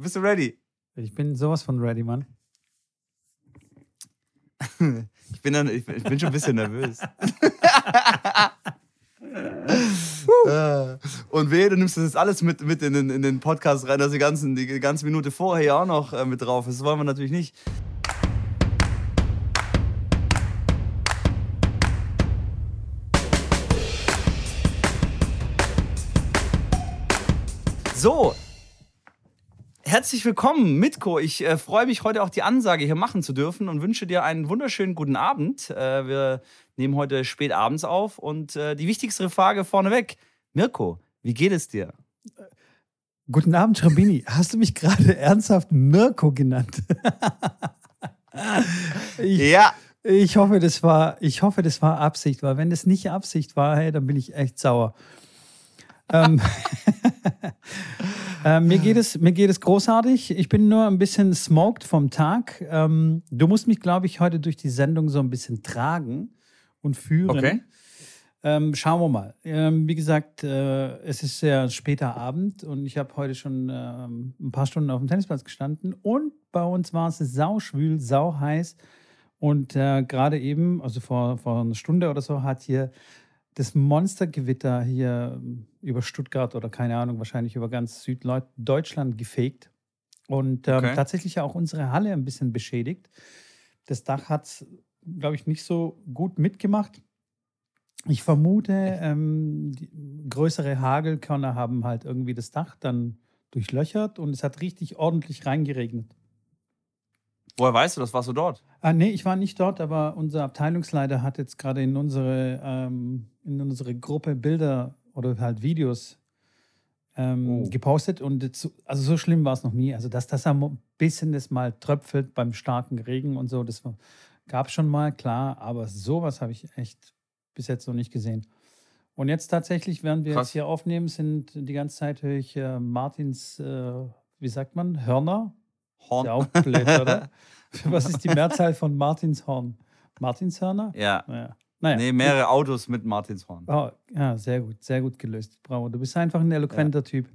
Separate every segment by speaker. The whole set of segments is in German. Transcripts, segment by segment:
Speaker 1: Bist du ready?
Speaker 2: Ich bin sowas von ready, Mann.
Speaker 1: ich, bin dann, ich, ich bin schon ein bisschen nervös. Und weh, du nimmst das jetzt alles mit, mit in, den, in den Podcast rein, dass die, ganzen, die ganze Minute vorher ja auch noch äh, mit drauf ist. Das wollen wir natürlich nicht. So, herzlich willkommen, Mitko. Ich äh, freue mich, heute auch die Ansage hier machen zu dürfen und wünsche dir einen wunderschönen guten Abend. Äh, wir nehmen heute spät abends auf und äh, die wichtigste Frage vorneweg. Mirko, wie geht es dir?
Speaker 2: Guten Abend, Schrambini. Hast du mich gerade ernsthaft Mirko genannt? ich, ja. Ich hoffe, das war, ich hoffe, das war Absicht, weil wenn das nicht Absicht war, hey, dann bin ich echt sauer ähm, äh, mir, geht es, mir geht es großartig. Ich bin nur ein bisschen smoked vom Tag. Ähm, du musst mich, glaube ich, heute durch die Sendung so ein bisschen tragen und führen. Okay. Ähm, schauen wir mal. Ähm, wie gesagt, äh, es ist sehr später Abend und ich habe heute schon äh, ein paar Stunden auf dem Tennisplatz gestanden und bei uns war es sauschwül, sauheiß. Und äh, gerade eben, also vor, vor einer Stunde oder so, hat hier das Monstergewitter hier ähm, über Stuttgart oder keine Ahnung, wahrscheinlich über ganz Süddeutschland gefegt und ähm, okay. tatsächlich auch unsere Halle ein bisschen beschädigt. Das Dach hat, glaube ich, nicht so gut mitgemacht. Ich vermute, ähm, größere Hagelkörner haben halt irgendwie das Dach dann durchlöchert und es hat richtig ordentlich reingeregnet.
Speaker 1: Woher weißt du das? Warst du dort?
Speaker 2: Ah, nee, ich war nicht dort, aber unser Abteilungsleiter hat jetzt gerade in unsere, ähm, in unsere Gruppe Bilder oder halt Videos ähm, oh. gepostet. Und also so schlimm war es noch nie. Also, dass das ein bisschen das mal tröpfelt beim starken Regen und so, das gab es schon mal, klar. Aber sowas habe ich echt bis jetzt noch nicht gesehen. Und jetzt tatsächlich, während wir Krass. jetzt hier aufnehmen, sind die ganze Zeit höre ich äh, Martins, äh, wie sagt man, Hörner Horn. Ist ja auch blöd, oder? Was ist die Mehrzahl von Martinshorn? Martinshörner?
Speaker 1: Ja. ja. Naja, nee, mehrere. Autos mit Martinshorn.
Speaker 2: Oh, ja, sehr gut, sehr gut gelöst. Bravo. Du bist einfach ein eloquenter ja. Typ.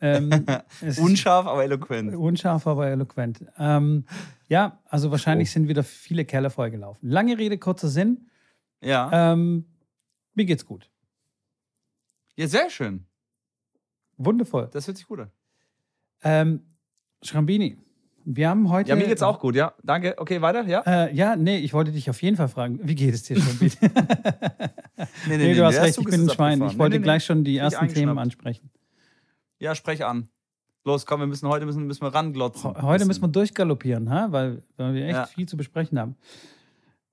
Speaker 2: Ähm,
Speaker 1: unscharf, aber eloquent.
Speaker 2: Unscharf, aber eloquent. Ähm, ja, also wahrscheinlich oh. sind wieder viele Keller vollgelaufen. Lange Rede, kurzer Sinn.
Speaker 1: Ja.
Speaker 2: Ähm, mir geht's gut.
Speaker 1: Ja, sehr schön.
Speaker 2: Wundervoll.
Speaker 1: Das hört sich gut an.
Speaker 2: Ähm, Schrambini, wir haben heute.
Speaker 1: Ja, mir geht's auch gut, ja. Danke. Okay, weiter, ja?
Speaker 2: Äh, ja, nee, ich wollte dich auf jeden Fall fragen, wie geht es dir schon nee, nee, nee, du hast recht, ich bin ein Schwein. Ich wollte gleich schon die ersten Themen ansprechen.
Speaker 1: Ja, sprech an. Los, komm, wir müssen heute müssen, müssen wir ranglotzen.
Speaker 2: Heute müssen wir durchgaloppieren, ha? Weil, weil wir echt ja. viel zu besprechen haben.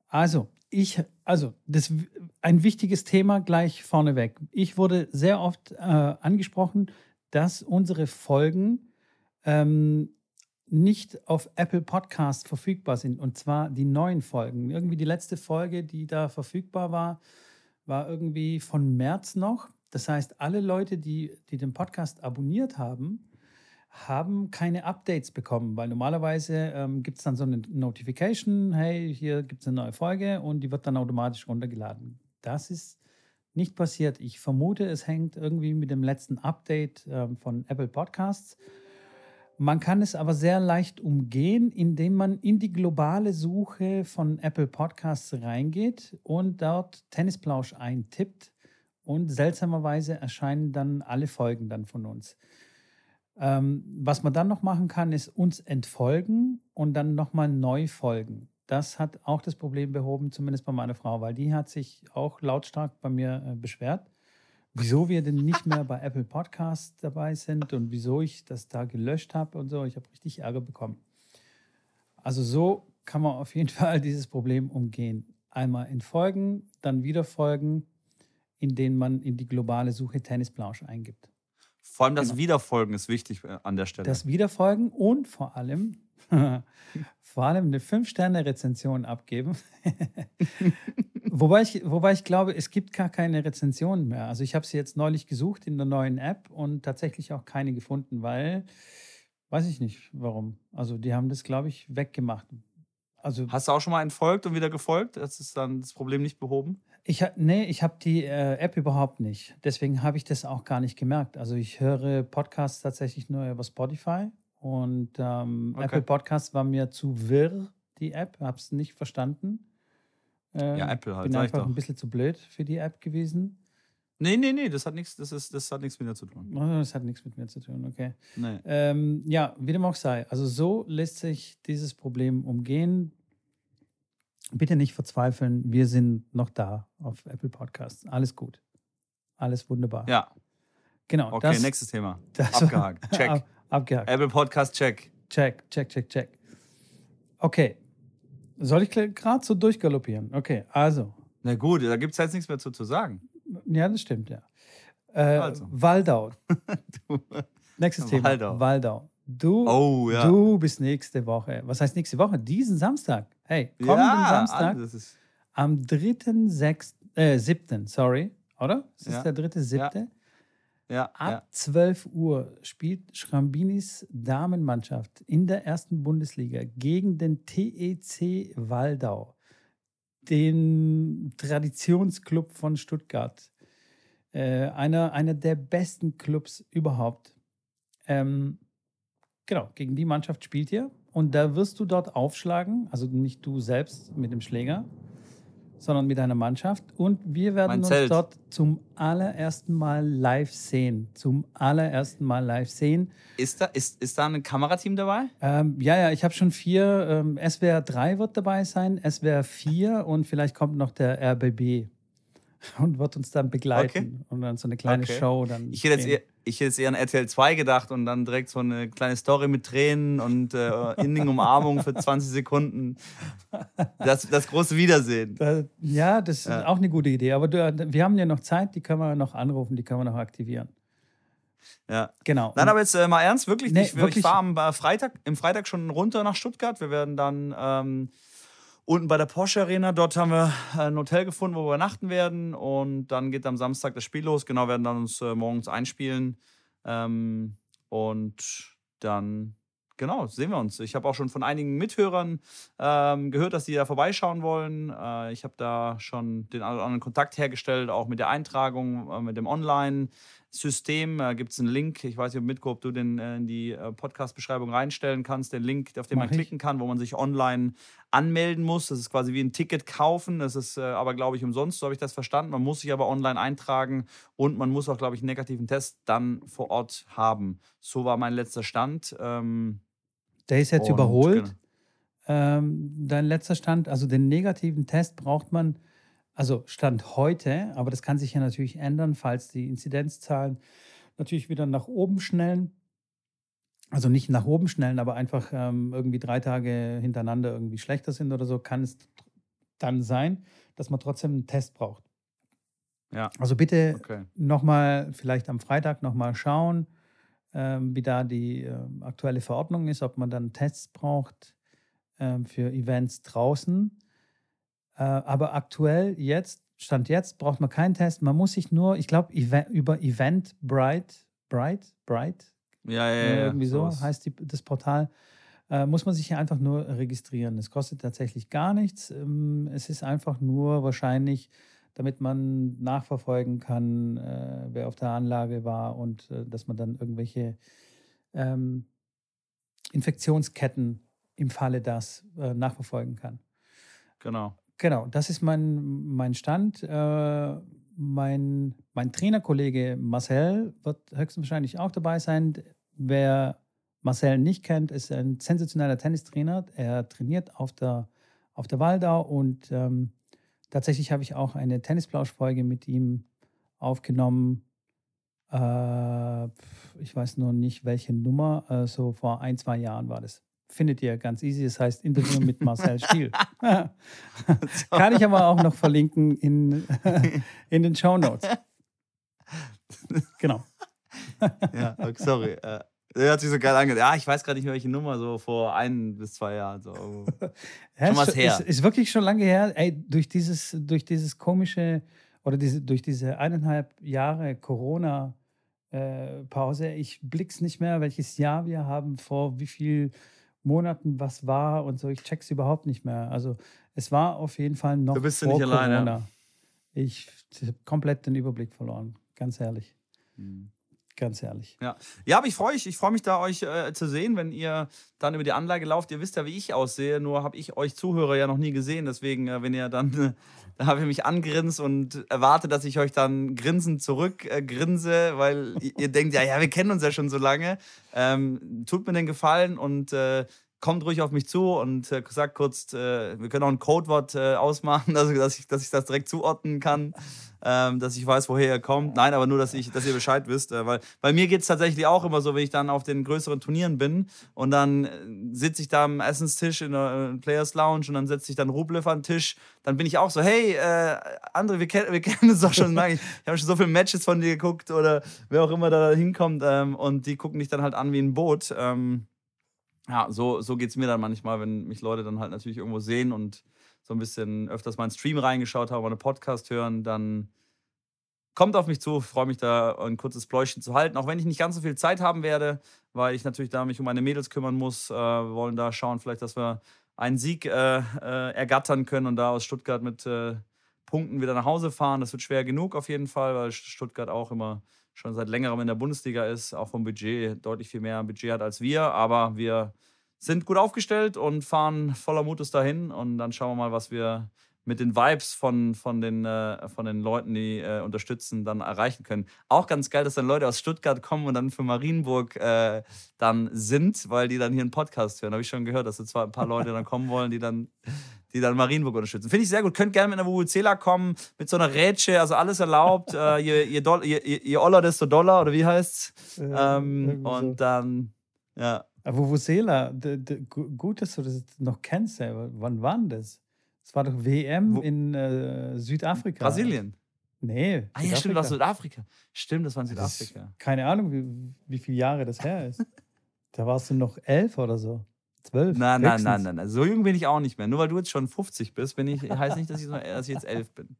Speaker 2: Also, ich, also, das ein wichtiges Thema gleich vorneweg. Ich wurde sehr oft äh, angesprochen, dass unsere Folgen ähm, nicht auf Apple Podcast verfügbar sind. Und zwar die neuen Folgen. Irgendwie die letzte Folge, die da verfügbar war, war irgendwie von März noch. Das heißt, alle Leute, die, die den Podcast abonniert haben, haben keine Updates bekommen, weil normalerweise ähm, gibt es dann so eine Notification, hey, hier gibt es eine neue Folge und die wird dann automatisch runtergeladen. Das ist nicht passiert. Ich vermute, es hängt irgendwie mit dem letzten Update ähm, von Apple Podcasts man kann es aber sehr leicht umgehen, indem man in die globale Suche von Apple Podcasts reingeht und dort Tennisplausch eintippt und seltsamerweise erscheinen dann alle Folgen dann von uns. Ähm, was man dann noch machen kann, ist uns entfolgen und dann nochmal neu folgen. Das hat auch das Problem behoben, zumindest bei meiner Frau, weil die hat sich auch lautstark bei mir äh, beschwert wieso wir denn nicht mehr bei Apple Podcasts dabei sind und wieso ich das da gelöscht habe und so. Ich habe richtig Ärger bekommen. Also so kann man auf jeden Fall dieses Problem umgehen. Einmal in Folgen, dann wieder Folgen, in denen man in die globale Suche Tennisplausch eingibt.
Speaker 1: Vor allem das genau. Wiederfolgen ist wichtig äh, an der Stelle.
Speaker 2: Das Wiederfolgen und vor allem, vor allem eine 5-Sterne-Rezension abgeben. wobei, ich, wobei ich glaube, es gibt gar keine Rezensionen mehr. Also ich habe sie jetzt neulich gesucht in der neuen App und tatsächlich auch keine gefunden, weil, weiß ich nicht warum. Also die haben das, glaube ich, weggemacht. Also,
Speaker 1: Hast du auch schon mal entfolgt und wieder gefolgt? Das ist dann das Problem nicht behoben?
Speaker 2: Ich, nee, ich habe die äh, App überhaupt nicht. Deswegen habe ich das auch gar nicht gemerkt. Also ich höre Podcasts tatsächlich nur über Spotify Und ähm, okay. Apple Podcast war mir zu wirr, die App. Hab's nicht verstanden.
Speaker 1: Äh, ja, Apple halt.
Speaker 2: Bin einfach ein bisschen zu blöd für die App gewesen.
Speaker 1: Nee, nee, nee, das hat nichts, das ist, das hat nichts mit mir zu tun.
Speaker 2: Oh, das hat nichts mit mir zu tun, okay. Nee. Ähm, ja, wie dem auch sei. Also so lässt sich dieses Problem umgehen. Bitte nicht verzweifeln, wir sind noch da auf Apple Podcasts. Alles gut. Alles wunderbar.
Speaker 1: Ja.
Speaker 2: Genau.
Speaker 1: Okay, das, nächstes Thema. Abgehakt. Check. Ab,
Speaker 2: abgehakt.
Speaker 1: Apple Podcast, check.
Speaker 2: Check, check, check, check. Okay. Soll ich gerade so durchgaloppieren? Okay, also.
Speaker 1: Na gut, da gibt es jetzt nichts mehr zu, zu sagen.
Speaker 2: Ja, das stimmt, ja. Äh, also. Waldau. Nächstes Thema. Waldau. Waldau. Du,
Speaker 1: oh, ja.
Speaker 2: du bist nächste Woche. Was heißt nächste Woche? Diesen Samstag. Hey, kommenden ja, Samstag. Am 3.6., äh, 7., sorry, oder? Es ist ja. der 3.7.
Speaker 1: Ja.
Speaker 2: Ab 12 Uhr spielt Schrambinis Damenmannschaft in der ersten Bundesliga gegen den TEC Waldau den Traditionsclub von Stuttgart. Äh, einer, einer der besten Clubs überhaupt. Ähm, genau, gegen die Mannschaft spielt ihr. Und da wirst du dort aufschlagen, also nicht du selbst mit dem Schläger, sondern mit einer Mannschaft. Und wir werden uns dort zum allerersten Mal live sehen. Zum allerersten Mal live sehen.
Speaker 1: Ist da, ist, ist da ein Kamerateam dabei?
Speaker 2: Ähm, ja, ja, ich habe schon vier. Ähm, SWR 3 wird dabei sein, SWR 4 und vielleicht kommt noch der RBB und wird uns dann begleiten okay. und dann so eine kleine okay. Show dann.
Speaker 1: Ich hätte jetzt eher, ich hätte jetzt eher an RTL 2 gedacht und dann direkt so eine kleine Story mit Tränen und äh, innigen Umarmung für 20 Sekunden. Das, das große Wiedersehen.
Speaker 2: Da, ja, das ja. ist auch eine gute Idee. Aber du, wir haben ja noch Zeit, die können wir noch anrufen, die können wir noch aktivieren.
Speaker 1: Ja.
Speaker 2: Genau.
Speaker 1: Nein, aber jetzt äh, mal ernst, wirklich. Nee, ich, wirklich. ich fahre am äh, Freitag, im Freitag schon runter nach Stuttgart. Wir werden dann. Ähm, unten bei der Porsche Arena. Dort haben wir äh, ein Hotel gefunden, wo wir übernachten werden. Und dann geht am Samstag das Spiel los. Genau, werden dann uns äh, morgens einspielen. Ähm, und dann, genau, sehen wir uns. Ich habe auch schon von einigen Mithörern ähm, gehört, dass sie da vorbeischauen wollen. Äh, ich habe da schon den anderen Kontakt hergestellt, auch mit der Eintragung, äh, mit dem Online. System. Da gibt es einen Link. Ich weiß nicht, Mitko, ob du den äh, in die äh, Podcast-Beschreibung reinstellen kannst. Den Link, auf den Mach man klicken ich. kann, wo man sich online anmelden muss. Das ist quasi wie ein Ticket kaufen. Das ist äh, aber, glaube ich, umsonst. So habe ich das verstanden. Man muss sich aber online eintragen und man muss auch, glaube ich, einen negativen Test dann vor Ort haben. So war mein letzter Stand. Ähm,
Speaker 2: Der ist jetzt überholt. Genau. Ähm, dein letzter Stand, also den negativen Test braucht man also Stand heute, aber das kann sich ja natürlich ändern, falls die Inzidenzzahlen natürlich wieder nach oben schnellen. Also nicht nach oben schnellen, aber einfach ähm, irgendwie drei Tage hintereinander irgendwie schlechter sind oder so, kann es dann sein, dass man trotzdem einen Test braucht.
Speaker 1: Ja.
Speaker 2: Also bitte okay. nochmal, vielleicht am Freitag nochmal schauen, ähm, wie da die äh, aktuelle Verordnung ist, ob man dann Tests braucht ähm, für Events draußen. Äh, aber aktuell, jetzt, Stand jetzt, braucht man keinen Test. Man muss sich nur, ich glaube, über Eventbrite, Bright, Bright,
Speaker 1: ja, ja, ja,
Speaker 2: irgendwie so sowas. heißt die, das Portal, äh, muss man sich hier einfach nur registrieren. Es kostet tatsächlich gar nichts. Ähm, es ist einfach nur wahrscheinlich, damit man nachverfolgen kann, äh, wer auf der Anlage war und äh, dass man dann irgendwelche ähm, Infektionsketten im Falle das äh, nachverfolgen kann.
Speaker 1: Genau.
Speaker 2: Genau, das ist mein, mein Stand. Mein, mein Trainerkollege Marcel wird höchstwahrscheinlich auch dabei sein. Wer Marcel nicht kennt, ist ein sensationeller Tennistrainer. Er trainiert auf der, auf der Waldau und ähm, tatsächlich habe ich auch eine Tennisplauschfolge mit ihm aufgenommen. Äh, ich weiß nur nicht, welche Nummer. Äh, so vor ein, zwei Jahren war das findet ihr ganz easy. Das heißt Interview mit Marcel Stiel. Kann ich aber auch noch verlinken in, in den Show Notes. Genau.
Speaker 1: ja, sorry. Äh, der hat sich so geil angehört. Ja, ich weiß gerade nicht mehr, welche Nummer, so vor ein bis zwei Jahren. So.
Speaker 2: ja, schon was her. Ist, ist wirklich schon lange her. Ey, durch dieses, durch dieses komische oder diese, durch diese eineinhalb Jahre Corona- äh. Ich blick's nicht mehr, welches Jahr wir haben, vor wie viel Monaten was war und so. Ich check's überhaupt nicht mehr. Also es war auf jeden Fall noch
Speaker 1: du bist vor nicht Corona. Alleine.
Speaker 2: Ich habe komplett den Überblick verloren, ganz ehrlich. Mhm. Ganz ehrlich.
Speaker 1: Ja, ja aber ich freue mich, ich freue mich da, euch äh, zu sehen, wenn ihr dann über die Anlage lauft. Ihr wisst ja, wie ich aussehe, nur habe ich euch Zuhörer ja noch nie gesehen. Deswegen, äh, wenn ihr dann, äh, da habe ich mich angrinst und erwarte, dass ich euch dann grinsend zurück äh, weil ihr, ihr, denkt, ja, ja, wir kennen uns ja schon so lange. Ähm, tut mir den Gefallen und äh, kommt ruhig auf mich zu und äh, sagt kurz, äh, wir können auch ein Codewort äh, ausmachen, also, dass, ich, dass ich das direkt zuordnen kann, ähm, dass ich weiß, woher ihr kommt. Nein, aber nur, dass, ich, dass ihr Bescheid wisst. Äh, weil bei mir geht es tatsächlich auch immer so, wenn ich dann auf den größeren Turnieren bin und dann äh, sitze ich da am Essenstisch in der Players Lounge und dann setze ich dann Rublev an den Tisch, dann bin ich auch so, hey, äh, André, wir, kenn, wir kennen uns doch schon lange. Ich habe schon so viele Matches von dir geguckt oder wer auch immer da hinkommt ähm, und die gucken dich dann halt an wie ein Boot. Ähm, ja, so, so geht es mir dann manchmal, wenn mich Leute dann halt natürlich irgendwo sehen und so ein bisschen öfters mal einen Stream reingeschaut haben oder einen Podcast hören, dann kommt auf mich zu, freue mich da ein kurzes Pläuschen zu halten, auch wenn ich nicht ganz so viel Zeit haben werde, weil ich natürlich da mich um meine Mädels kümmern muss. Äh, wir wollen da schauen, vielleicht, dass wir einen Sieg äh, äh, ergattern können und da aus Stuttgart mit äh, Punkten wieder nach Hause fahren. Das wird schwer genug auf jeden Fall, weil Stuttgart auch immer schon seit längerem in der Bundesliga ist, auch vom Budget deutlich viel mehr Budget hat als wir. Aber wir sind gut aufgestellt und fahren voller Mutes dahin. Und dann schauen wir mal, was wir mit den Vibes von, von, den, äh, von den Leuten, die äh, unterstützen, dann erreichen können. Auch ganz geil, dass dann Leute aus Stuttgart kommen und dann für Marienburg äh, dann sind, weil die dann hier einen Podcast hören. Habe ich schon gehört, dass so zwar ein paar Leute dann kommen wollen, die dann die dann Marienburg unterstützen. Finde ich sehr gut. Könnt gerne mit einer Vuvuzela kommen, mit so einer Rätsche, also alles erlaubt. äh, je, je, doll, je, je Oller, desto Doller, oder wie heißt's? ähm, und so. dann, ja.
Speaker 2: Vuvuzela, gut, dass du das noch kennst. Wann war denn das? Das war doch WM Wo? in äh, Südafrika.
Speaker 1: Brasilien.
Speaker 2: Nee.
Speaker 1: Ah ja, stimmt, das war Südafrika. Stimmt, das war in Südafrika.
Speaker 2: keine Ahnung, wie, wie viele Jahre das her ist. da warst du noch elf oder so. Zwölf?
Speaker 1: Nein, nein, nein, nein, nein. So jung bin ich auch nicht mehr. Nur weil du jetzt schon 50 bist, bin ich, heißt nicht, dass ich, so, dass ich jetzt elf bin.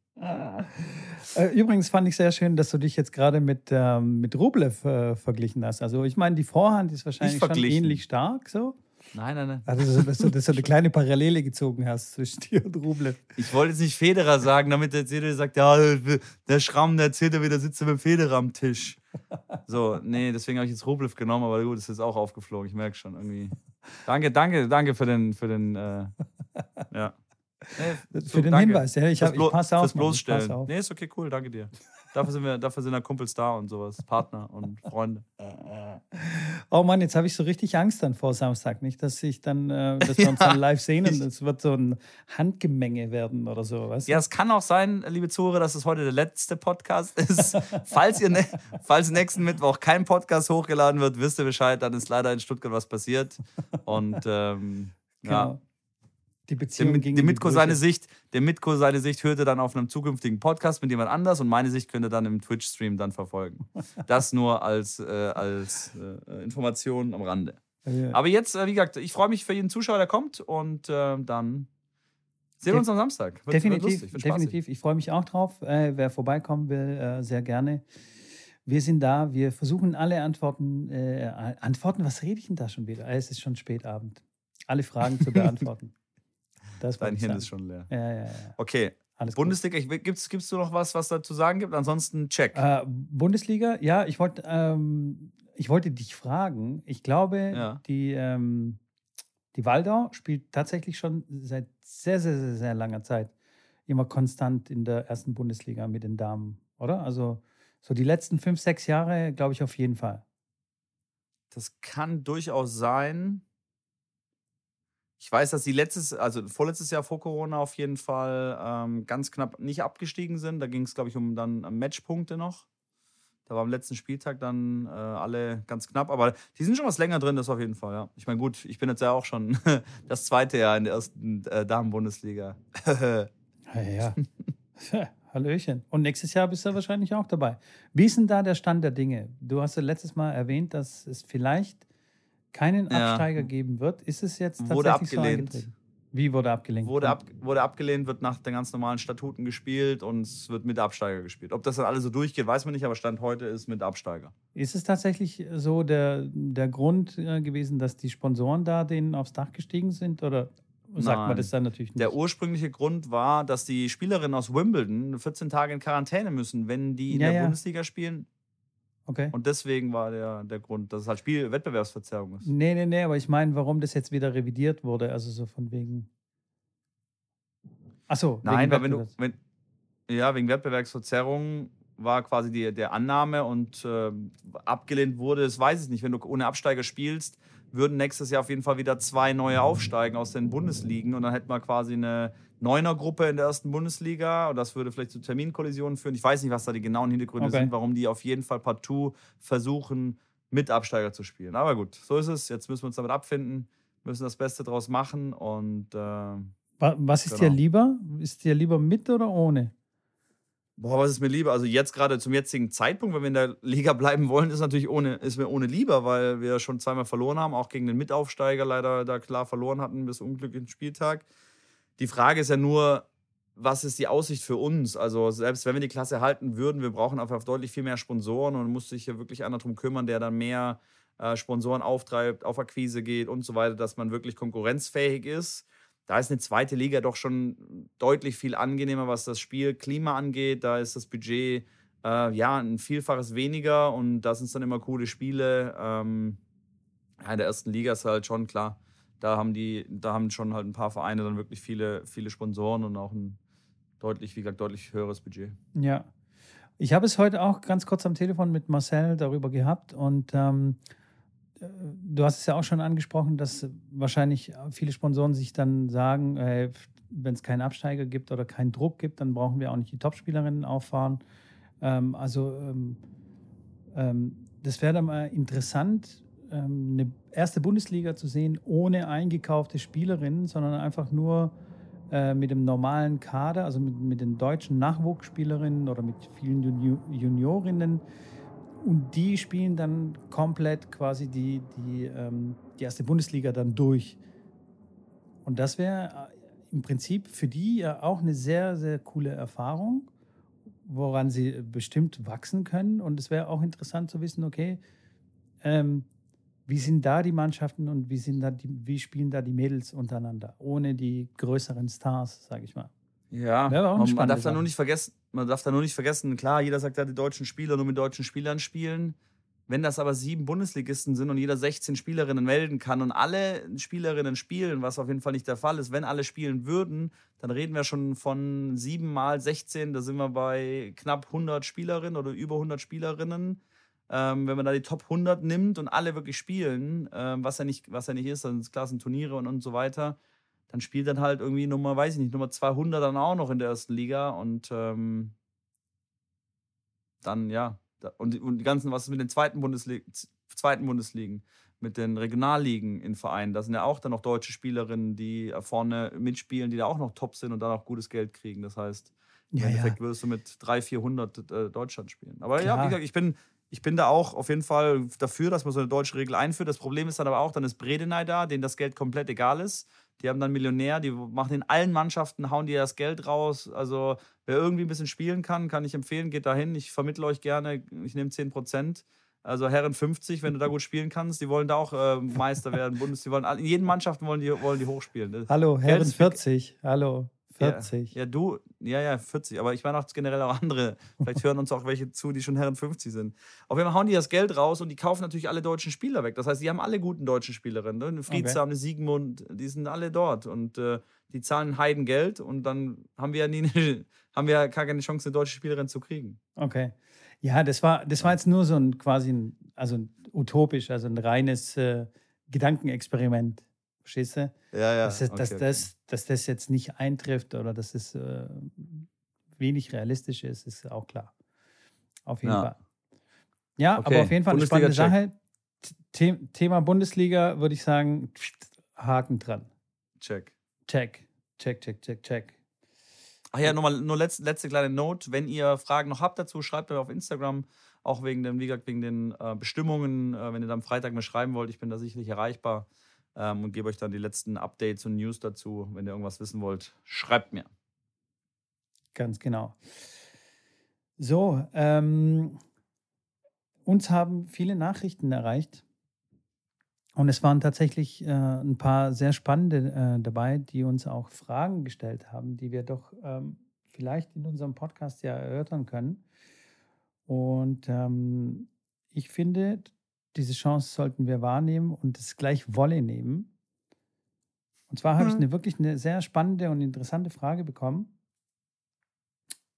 Speaker 2: Äh, übrigens fand ich sehr schön, dass du dich jetzt gerade mit, ähm, mit Rublev äh, verglichen hast. Also ich meine, die Vorhand ist wahrscheinlich schon ähnlich stark so.
Speaker 1: Nein, nein, nein.
Speaker 2: Also, dass, du, dass du eine kleine Parallele gezogen hast zwischen dir und Rublev.
Speaker 1: Ich wollte jetzt nicht Federer sagen, damit der Zeder sagt, ja, der Schramm, der ja wieder, sitzt mit dem Federer am Tisch. So, nee, deswegen habe ich jetzt Rublev genommen, aber gut, das ist jetzt auch aufgeflogen, ich merke schon irgendwie. Danke, danke, danke für den, für den, äh, ja.
Speaker 2: Nee, so, für den danke. Hinweis, ja, ich, hab, ich passe auf.
Speaker 1: Fürs Bloßstellen. Nee, ist okay, cool, danke dir. Dafür sind wir, dafür sind wir Kumpels da und sowas, Partner und Freunde.
Speaker 2: Oh Mann, jetzt habe ich so richtig Angst dann vor Samstag, nicht, dass ich dann, äh, dass wir uns dann live sehen und es wird so ein Handgemenge werden oder so, weißt
Speaker 1: Ja, es kann auch sein, liebe Zuhörer, dass es heute der letzte Podcast ist. falls ihr, ne falls nächsten Mittwoch kein Podcast hochgeladen wird, wisst ihr Bescheid, dann ist leider in Stuttgart was passiert. Und ähm, genau. ja
Speaker 2: die Beziehung
Speaker 1: der, der Mitko seine Sicht, der Mitko seine Sicht hörte dann auf einem zukünftigen Podcast mit jemand anders und meine Sicht könnte dann im Twitch-Stream dann verfolgen. Das nur als, äh, als äh, Information am Rande. Ja. Aber jetzt, äh, wie gesagt, ich freue mich für jeden Zuschauer, der kommt und äh, dann sehen wir uns am Samstag.
Speaker 2: Wird, definitiv, wird definitiv. Ich freue mich auch drauf. Äh, wer vorbeikommen will, äh, sehr gerne. Wir sind da, wir versuchen alle Antworten. Antworten, was rede ich denn da schon wieder? Es ist schon Spätabend. Alle Fragen zu beantworten.
Speaker 1: Das Dein Hirn ist schon leer.
Speaker 2: Ja, ja, ja.
Speaker 1: Okay. Alles Bundesliga, gibt es du noch was, was da zu sagen gibt? Ansonsten check.
Speaker 2: Äh, Bundesliga, ja, ich wollte ähm, ich wollte dich fragen. Ich glaube, ja. die, ähm, die Waldau spielt tatsächlich schon seit sehr, sehr, sehr, sehr langer Zeit immer konstant in der ersten Bundesliga mit den Damen, oder? Also so die letzten fünf, sechs Jahre, glaube ich, auf jeden Fall.
Speaker 1: Das kann durchaus sein. Ich weiß, dass sie letztes, also vorletztes Jahr vor Corona auf jeden Fall ähm, ganz knapp nicht abgestiegen sind. Da ging es, glaube ich, um dann Matchpunkte noch. Da war am letzten Spieltag dann äh, alle ganz knapp, aber die sind schon was länger drin, das auf jeden Fall, ja. Ich meine, gut, ich bin jetzt ja auch schon das zweite Jahr in der ersten äh, Damen-Bundesliga.
Speaker 2: ja, ja. Hallöchen. Und nächstes Jahr bist du wahrscheinlich auch dabei. Wie ist denn da der Stand der Dinge? Du hast ja letztes Mal erwähnt, dass es vielleicht keinen Absteiger ja. geben wird, ist es jetzt tatsächlich
Speaker 1: wurde abgelehnt. So
Speaker 2: Wie wurde abgelehnt?
Speaker 1: Wurde, ab, wurde abgelehnt, wird nach den ganz normalen Statuten gespielt und es wird mit Absteiger gespielt. Ob das dann alles so durchgeht, weiß man nicht, aber Stand heute ist mit Absteiger.
Speaker 2: Ist es tatsächlich so der, der Grund äh, gewesen, dass die Sponsoren da denen aufs Dach gestiegen sind? Oder sagt Nein. man das dann natürlich nicht?
Speaker 1: Der ursprüngliche Grund war, dass die Spielerinnen aus Wimbledon 14 Tage in Quarantäne müssen, wenn die in ja, der ja. Bundesliga spielen Okay. Und deswegen war der, der Grund, dass es halt Spielwettbewerbsverzerrung ist.
Speaker 2: Nee, nee, nee, aber ich meine, warum das jetzt wieder revidiert wurde, also so von wegen. Achso,
Speaker 1: Nein, weil wenn du, wenn, ja, wegen Wettbewerbsverzerrung war quasi die, der Annahme und äh, abgelehnt wurde, das weiß ich nicht. Wenn du ohne Absteiger spielst, würden nächstes Jahr auf jeden Fall wieder zwei neue aufsteigen aus den Bundesligen und dann hätten wir quasi eine Neuner-Gruppe in der ersten Bundesliga und das würde vielleicht zu Terminkollisionen führen. Ich weiß nicht, was da die genauen Hintergründe okay. sind, warum die auf jeden Fall partout versuchen, mit Absteiger zu spielen. Aber gut, so ist es. Jetzt müssen wir uns damit abfinden, müssen das Beste draus machen und. Äh,
Speaker 2: was ist genau. dir lieber? Ist dir lieber mit oder ohne?
Speaker 1: Boah, was ist mir lieber? Also jetzt gerade zum jetzigen Zeitpunkt, wenn wir in der Liga bleiben wollen, ist natürlich ohne, ist mir ohne lieber, weil wir schon zweimal verloren haben, auch gegen den Mitaufsteiger leider da klar verloren hatten bis unglücklichen Spieltag. Die Frage ist ja nur, was ist die Aussicht für uns? Also selbst wenn wir die Klasse halten würden, wir brauchen einfach deutlich viel mehr Sponsoren und muss sich hier wirklich einer darum kümmern, der dann mehr äh, Sponsoren auftreibt, auf Akquise geht und so weiter, dass man wirklich konkurrenzfähig ist da ist eine zweite Liga doch schon deutlich viel angenehmer, was das Spielklima angeht. Da ist das Budget äh, ja ein Vielfaches weniger und da sind dann immer coole Spiele. Ähm, ja, in der ersten Liga ist halt schon klar, da haben die, da haben schon halt ein paar Vereine dann wirklich viele, viele Sponsoren und auch ein deutlich, wie gesagt, deutlich höheres Budget.
Speaker 2: Ja. Ich habe es heute auch ganz kurz am Telefon mit Marcel darüber gehabt und ähm, du hast es ja auch schon angesprochen, dass wahrscheinlich viele Sponsoren sich dann sagen, äh, wenn es keinen Absteiger gibt oder keinen Druck gibt, dann brauchen wir auch nicht die Topspielerinnen auffahren. Ähm, also ähm, ähm, das wäre dann mal interessant, ähm, eine erste Bundesliga zu sehen, ohne eingekaufte Spielerinnen, sondern einfach nur äh, mit dem normalen Kader, also mit, mit den deutschen Nachwuchsspielerinnen oder mit vielen Juniorinnen und die spielen dann komplett quasi die, die, ähm, die erste Bundesliga dann durch. Und das wäre äh, im Prinzip für die ja auch eine sehr, sehr coole Erfahrung, woran sie bestimmt wachsen können. Und es wäre auch interessant zu wissen, okay, ähm, wie sind da die Mannschaften und wie, sind da die, wie spielen da die Mädels untereinander, ohne die größeren Stars, sage ich mal.
Speaker 1: Ja, man, darf da nur nicht vergessen, man darf da nur nicht vergessen, klar, jeder sagt ja, die deutschen Spieler nur mit deutschen Spielern spielen. Wenn das aber sieben Bundesligisten sind und jeder 16 Spielerinnen melden kann und alle Spielerinnen spielen, was auf jeden Fall nicht der Fall ist, wenn alle spielen würden, dann reden wir schon von sieben mal 16, da sind wir bei knapp 100 Spielerinnen oder über 100 Spielerinnen. Ähm, wenn man da die Top 100 nimmt und alle wirklich spielen, ähm, was, ja nicht, was ja nicht ist, dann sind Turniere und, und so weiter, dann spielt dann halt irgendwie Nummer, weiß ich nicht, Nummer 200 dann auch noch in der ersten Liga und ähm, dann, ja, und, und die ganzen, was ist mit den zweiten, Bundesliga, zweiten Bundesligen, mit den Regionalligen in Vereinen, da sind ja auch dann noch deutsche Spielerinnen, die vorne mitspielen, die da auch noch top sind und dann auch gutes Geld kriegen. Das heißt, im ja, Endeffekt ja. würdest du mit 300, 400 äh, Deutschland spielen. Aber Klar. ja, wie gesagt, ich bin, ich bin da auch auf jeden Fall dafür, dass man so eine deutsche Regel einführt. Das Problem ist dann aber auch, dann ist Bredeney da, denen das Geld komplett egal ist. Die haben dann Millionär, die machen in allen Mannschaften, hauen die das Geld raus. Also wer irgendwie ein bisschen spielen kann, kann ich empfehlen, geht dahin. Ich vermittle euch gerne, ich nehme 10 Prozent. Also Herren 50, wenn du da gut spielen kannst, die wollen da auch äh, Meister werden, Bundes, die wollen in jeden Mannschaften wollen die, wollen die hochspielen.
Speaker 2: Hallo, Herren 40, hallo. 40.
Speaker 1: Ja, ja, du, ja, ja, 40. Aber ich meine auch generell auch andere. Vielleicht hören uns auch welche zu, die schon Herren 50 sind. Auf jeden Fall hauen die das Geld raus und die kaufen natürlich alle deutschen Spieler weg. Das heißt, die haben alle guten deutschen Spielerinnen. Ne? Eine Friedsam, okay. eine Siegmund, die sind alle dort. Und äh, die zahlen Heidengeld und dann haben wir ja nie haben wir gar keine Chance, eine deutsche Spielerin zu kriegen.
Speaker 2: Okay. Ja, das war, das war jetzt nur so ein quasi ein, also ein utopisch, also ein reines äh, Gedankenexperiment. Verstehst du?
Speaker 1: Ja, ja.
Speaker 2: Dass, okay, dass, okay. Das, dass das jetzt nicht eintrifft oder dass es äh, wenig realistisch ist, ist auch klar. Auf jeden ja. Fall. Ja, okay. aber auf jeden Fall eine spannende Sache. The Thema Bundesliga würde ich sagen, Haken dran.
Speaker 1: Check.
Speaker 2: Check. Check, check, check, check.
Speaker 1: Ach ja, nochmal nur letzte, letzte kleine Note. Wenn ihr Fragen noch habt dazu, schreibt mir auf Instagram, auch wegen, dem, wie gesagt, wegen den äh, Bestimmungen. Äh, wenn ihr da am Freitag mir schreiben wollt, ich bin da sicherlich erreichbar ähm, und gebe euch dann die letzten Updates und News dazu. Wenn ihr irgendwas wissen wollt, schreibt mir.
Speaker 2: Ganz genau. So, ähm, uns haben viele Nachrichten erreicht. Und es waren tatsächlich äh, ein paar sehr spannende äh, dabei, die uns auch Fragen gestellt haben, die wir doch ähm, vielleicht in unserem Podcast ja erörtern können. Und ähm, ich finde, diese Chance sollten wir wahrnehmen und es gleich Wolle nehmen. Und zwar habe ich mhm. eine wirklich eine sehr spannende und interessante Frage bekommen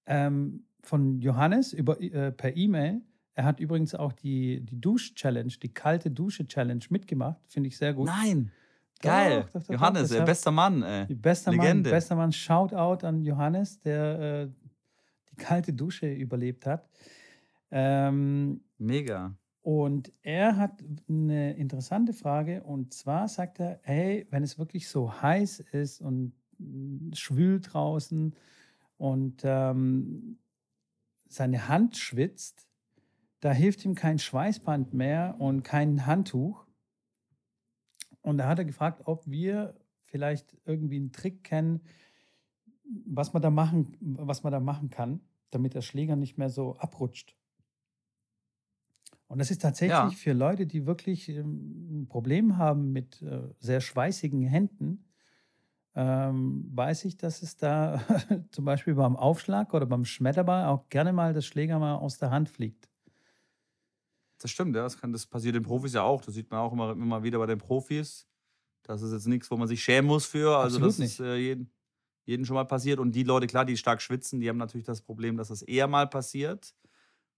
Speaker 2: ähm, von Johannes über, äh, per E-Mail. Er hat übrigens auch die, die Dusch-Challenge, die kalte Dusche-Challenge mitgemacht. Finde ich sehr gut.
Speaker 1: Nein. Geil. Doch, doch, doch, Johannes, äh, bester Mann. Ey.
Speaker 2: Bester Legende. Mann, bester Mann. Shoutout an Johannes, der äh, die kalte Dusche überlebt hat. Ähm,
Speaker 1: Mega.
Speaker 2: Und er hat eine interessante Frage und zwar sagt er, hey, wenn es wirklich so heiß ist und schwül draußen und ähm, seine Hand schwitzt, da hilft ihm kein Schweißband mehr und kein Handtuch. Und da hat er gefragt, ob wir vielleicht irgendwie einen Trick kennen, was man da machen, was man da machen kann, damit der Schläger nicht mehr so abrutscht. Und das ist tatsächlich ja. für Leute, die wirklich ähm, ein Problem haben mit äh, sehr schweißigen Händen, ähm, weiß ich, dass es da zum Beispiel beim Aufschlag oder beim Schmetterball auch gerne mal das Schläger mal aus der Hand fliegt.
Speaker 1: Das stimmt, ja. Das, kann, das passiert den Profis ja auch. Das sieht man auch immer, immer wieder bei den Profis. Das ist jetzt nichts, wo man sich schämen muss für. Also Absolut das nicht. ist äh, jeden, jeden schon mal passiert. Und die Leute, klar, die stark schwitzen, die haben natürlich das Problem, dass das eher mal passiert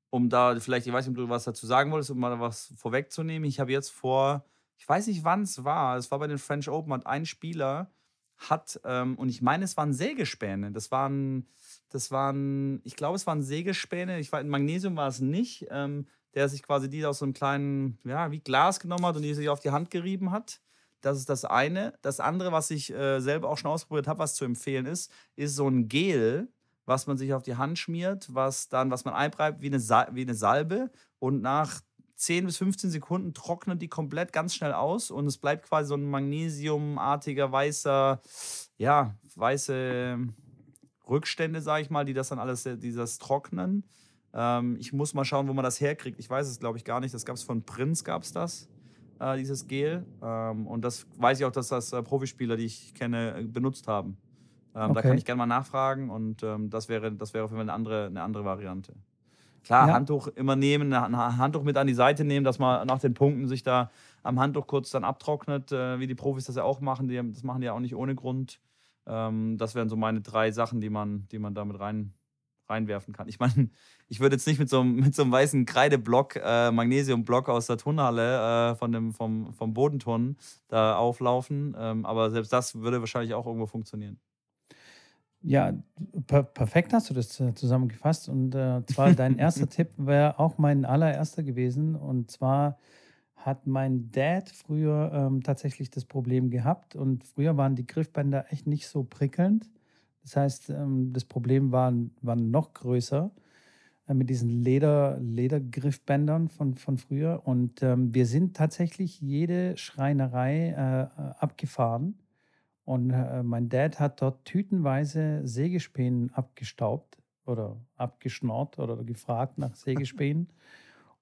Speaker 1: um da vielleicht, ich weiß nicht, ob du was dazu sagen wolltest, um mal was vorwegzunehmen. Ich habe jetzt vor, ich weiß nicht, wann es war, es war bei den French Open, hat ein Spieler, hat, ähm, und ich meine, es waren Sägespäne. Das waren, das waren, ich glaube, es waren Sägespäne. Ich in Magnesium war es nicht, ähm, der sich quasi die aus so einem kleinen, ja, wie Glas genommen hat und die sich auf die Hand gerieben hat. Das ist das eine. Das andere, was ich äh, selber auch schon ausprobiert habe, was zu empfehlen ist, ist so ein Gel, was man sich auf die Hand schmiert, was dann, was man einbreibt wie eine, wie eine Salbe und nach 10 bis 15 Sekunden trocknet die komplett ganz schnell aus und es bleibt quasi so ein magnesiumartiger weißer, ja, weiße Rückstände, sage ich mal, die das dann alles, dieses trocknen. Ähm, ich muss mal schauen, wo man das herkriegt. Ich weiß es, glaube ich, gar nicht. Das gab es von Prinz, gab es das, äh, dieses Gel. Ähm, und das weiß ich auch, dass das äh, Profispieler, die ich kenne, äh, benutzt haben. Ähm, okay. Da kann ich gerne mal nachfragen und ähm, das wäre, das wäre auf jeden Fall eine andere, eine andere Variante. Klar, ja. Handtuch immer nehmen, ein Handtuch mit an die Seite nehmen, dass man nach den Punkten sich da am Handtuch kurz dann abtrocknet, äh, wie die Profis das ja auch machen. Die, das machen die ja auch nicht ohne Grund. Ähm, das wären so meine drei Sachen, die man, die man damit rein, reinwerfen kann. Ich meine, ich würde jetzt nicht mit so, einem, mit so einem weißen Kreideblock, äh, Magnesiumblock aus der Turnhalle äh, von dem, vom, vom Bodenturnen da auflaufen, ähm, aber selbst das würde wahrscheinlich auch irgendwo funktionieren.
Speaker 2: Ja, per perfekt hast du das äh, zusammengefasst. Und äh, zwar dein erster Tipp wäre auch mein allererster gewesen. Und zwar hat mein Dad früher ähm, tatsächlich das Problem gehabt. Und früher waren die Griffbänder echt nicht so prickelnd. Das heißt, ähm, das Problem war, war noch größer äh, mit diesen Leder, Ledergriffbändern von, von früher. Und ähm, wir sind tatsächlich jede Schreinerei äh, äh abgefahren und äh, mein Dad hat dort tütenweise Sägespänen abgestaubt oder abgeschnort oder gefragt nach Sägespänen.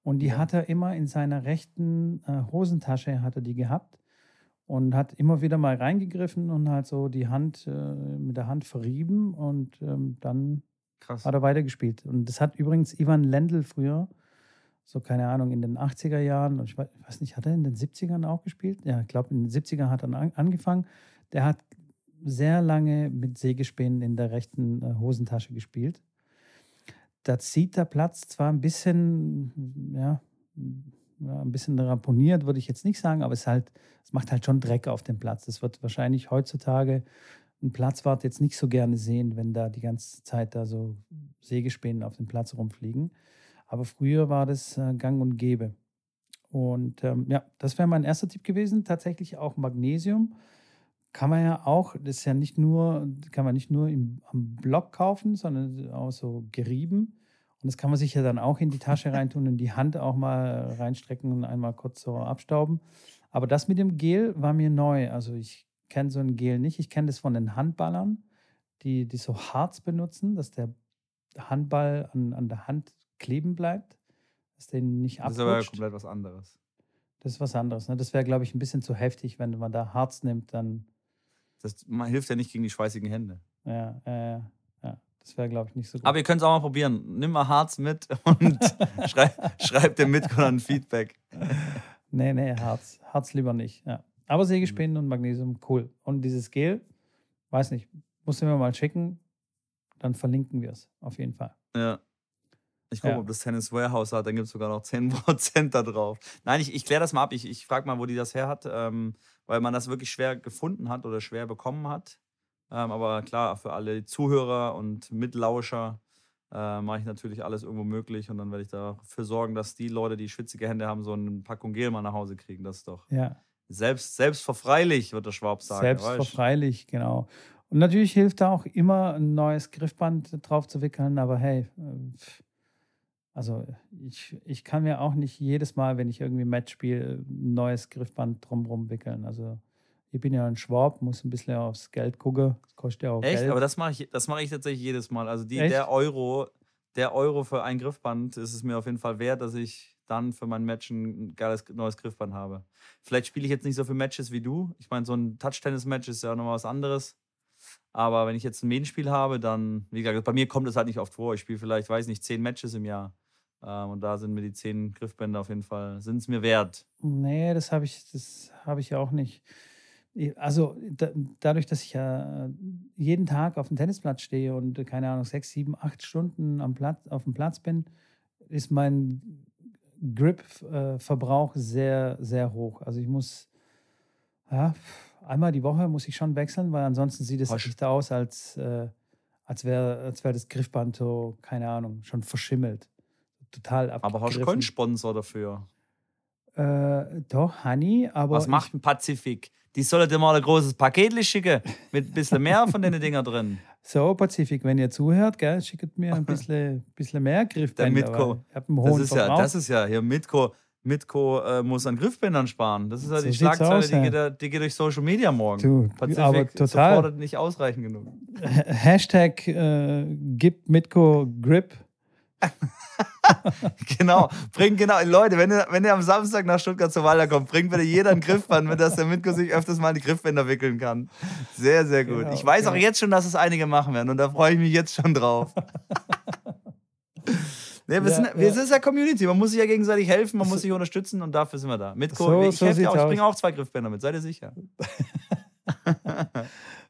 Speaker 2: Und die ja. hat er immer in seiner rechten äh, Hosentasche hat er die gehabt und hat immer wieder mal reingegriffen und halt so die Hand äh, mit der Hand verrieben und ähm, dann Krass. hat er weitergespielt. Und das hat übrigens Ivan Lendl früher, so keine Ahnung, in den 80er Jahren, ich weiß nicht, hat er in den 70ern auch gespielt? Ja, ich glaube, in den 70ern hat er angefangen der hat sehr lange mit Sägespänen in der rechten äh, Hosentasche gespielt. Da zieht der Platz zwar ein bisschen, ja, ein bisschen ramponiert, würde ich jetzt nicht sagen, aber es, halt, es macht halt schon Dreck auf dem Platz. Das wird wahrscheinlich heutzutage ein Platzwart jetzt nicht so gerne sehen, wenn da die ganze Zeit da so Sägespänen auf dem Platz rumfliegen. Aber früher war das äh, gang und gäbe. Und ähm, ja, das wäre mein erster Tipp gewesen. Tatsächlich auch Magnesium kann man ja auch, das ist ja nicht nur, kann man nicht nur im, am Block kaufen, sondern auch so gerieben. Und das kann man sich ja dann auch in die Tasche reintun und die Hand auch mal reinstrecken und einmal kurz so abstauben. Aber das mit dem Gel war mir neu. Also ich kenne so ein Gel nicht. Ich kenne das von den Handballern, die, die so Harz benutzen, dass der Handball an, an der Hand kleben bleibt, dass der nicht abrutscht. Das ist aber
Speaker 1: komplett was anderes.
Speaker 2: Das ist was anderes. Ne? Das wäre, glaube ich, ein bisschen zu heftig, wenn man da Harz nimmt, dann
Speaker 1: das man hilft ja nicht gegen die schweißigen Hände.
Speaker 2: Ja, äh, ja. Das wäre, glaube ich, nicht so gut.
Speaker 1: Aber ihr könnt es auch mal probieren. Nimm mal Harz mit und schreib, schreib dem Mitko ein Feedback.
Speaker 2: Nee, nee, Harz. Harz lieber nicht. Ja. Aber Sägespinnen und Magnesium, cool. Und dieses Gel, weiß nicht, musst du mir mal schicken, dann verlinken wir es auf jeden Fall.
Speaker 1: Ja. Ich gucke, ja. ob das Tennis Warehouse hat, dann gibt es sogar noch 10% da drauf. Nein, ich, ich kläre das mal ab. Ich, ich frage mal, wo die das her hat, ähm, weil man das wirklich schwer gefunden hat oder schwer bekommen hat. Ähm, aber klar, für alle Zuhörer und Mitlauscher äh, mache ich natürlich alles irgendwo möglich und dann werde ich dafür sorgen, dass die Leute, die schwitzige Hände haben, so eine Packung Gel mal nach Hause kriegen. Das ist doch
Speaker 2: ja.
Speaker 1: selbst, selbstverfreilich, wird der Schwab sagen.
Speaker 2: Selbstverfreilich, genau. Und natürlich hilft da auch immer ein neues Griffband drauf zu wickeln, aber hey, äh, also ich, ich kann mir auch nicht jedes Mal, wenn ich irgendwie Match spiele, ein neues Griffband drumherum wickeln. Also ich bin ja ein Schwab, muss ein bisschen aufs Geld gucken. Das kostet ja auch
Speaker 1: Echt?
Speaker 2: Geld.
Speaker 1: Aber das mache ich, das ich tatsächlich jedes Mal. Also die, der Euro, der Euro für ein Griffband ist es mir auf jeden Fall wert, dass ich dann für mein Match ein geiles neues Griffband habe. Vielleicht spiele ich jetzt nicht so viele Matches wie du. Ich meine, so ein Touch-Tennis-Match ist ja nochmal was anderes. Aber wenn ich jetzt ein Medienspiel habe, dann, wie gesagt, bei mir kommt es halt nicht oft vor. Ich spiele vielleicht, weiß nicht, zehn Matches im Jahr. Ähm, und da sind mir die zehn Griffbänder auf jeden Fall, sind es mir wert.
Speaker 2: Nee, das habe ich, das ich ja auch nicht. Also da, dadurch, dass ich ja jeden Tag auf dem Tennisplatz stehe und keine Ahnung, sechs, sieben, acht Stunden am Platz, auf dem Platz bin, ist mein Grip-Verbrauch sehr, sehr hoch. Also ich muss, ja, einmal die Woche muss ich schon wechseln, weil ansonsten sieht es nicht aus, als, äh, als wäre als wär das Griffband so, keine Ahnung, schon verschimmelt. Total
Speaker 1: abgegriffen. Aber hast du keinen Sponsor dafür?
Speaker 2: Äh, doch, Honey, aber.
Speaker 1: Was macht ein Pazifik? Die sollen dir mal ein großes Paket schicken mit ein bisschen mehr von den Dinger drin.
Speaker 2: So, Pazifik, wenn ihr zuhört, gell, schickt mir ein bisschen, bisschen mehr Griffbänder.
Speaker 1: Der Mitko. das, ist ja, das ist ja hier Mitko. Mitko äh, muss an Griffbändern sparen. Das ist ja so die Schlagzeile, aus, die, ja. geht, die, geht, durch Social Media morgen.
Speaker 2: Du, Pazifik aber total.
Speaker 1: supportet nicht ausreichend genug.
Speaker 2: Hashtag äh, gibt Mitko Grip.
Speaker 1: genau, bringt genau, Leute, wenn ihr, wenn ihr am Samstag nach Stuttgart zur Wahl kommt, bringt bitte jeder ein Griffband mit, dass der Mitko sich öfters mal die Griffbänder wickeln kann. Sehr, sehr gut. Genau, ich weiß genau. auch jetzt schon, dass es einige machen werden und da freue ich mich jetzt schon drauf. Nee, wir, ja, sind, wir ja. sind ja Community. Man muss sich ja gegenseitig helfen, man muss sich unterstützen und dafür sind wir da. Mitko, so, ich, so ich bringe auch zwei Griffbänder mit, seid ihr sicher.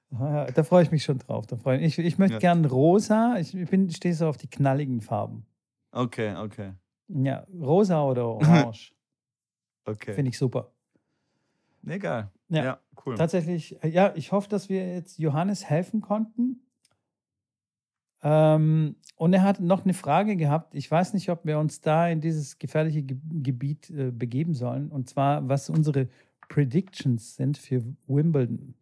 Speaker 2: da freue ich mich schon drauf. Da freu ich, ich möchte ja. gern rosa. Ich, ich stehe so auf die knalligen Farben.
Speaker 1: Okay, okay.
Speaker 2: Ja, rosa oder orange.
Speaker 1: okay.
Speaker 2: Finde ich super.
Speaker 1: Egal. Ja, ja, cool.
Speaker 2: Tatsächlich, ja, ich hoffe, dass wir jetzt Johannes helfen konnten. Ähm, und er hat noch eine Frage gehabt. Ich weiß nicht, ob wir uns da in dieses gefährliche Ge Gebiet äh, begeben sollen. Und zwar, was unsere Predictions sind für Wimbledon.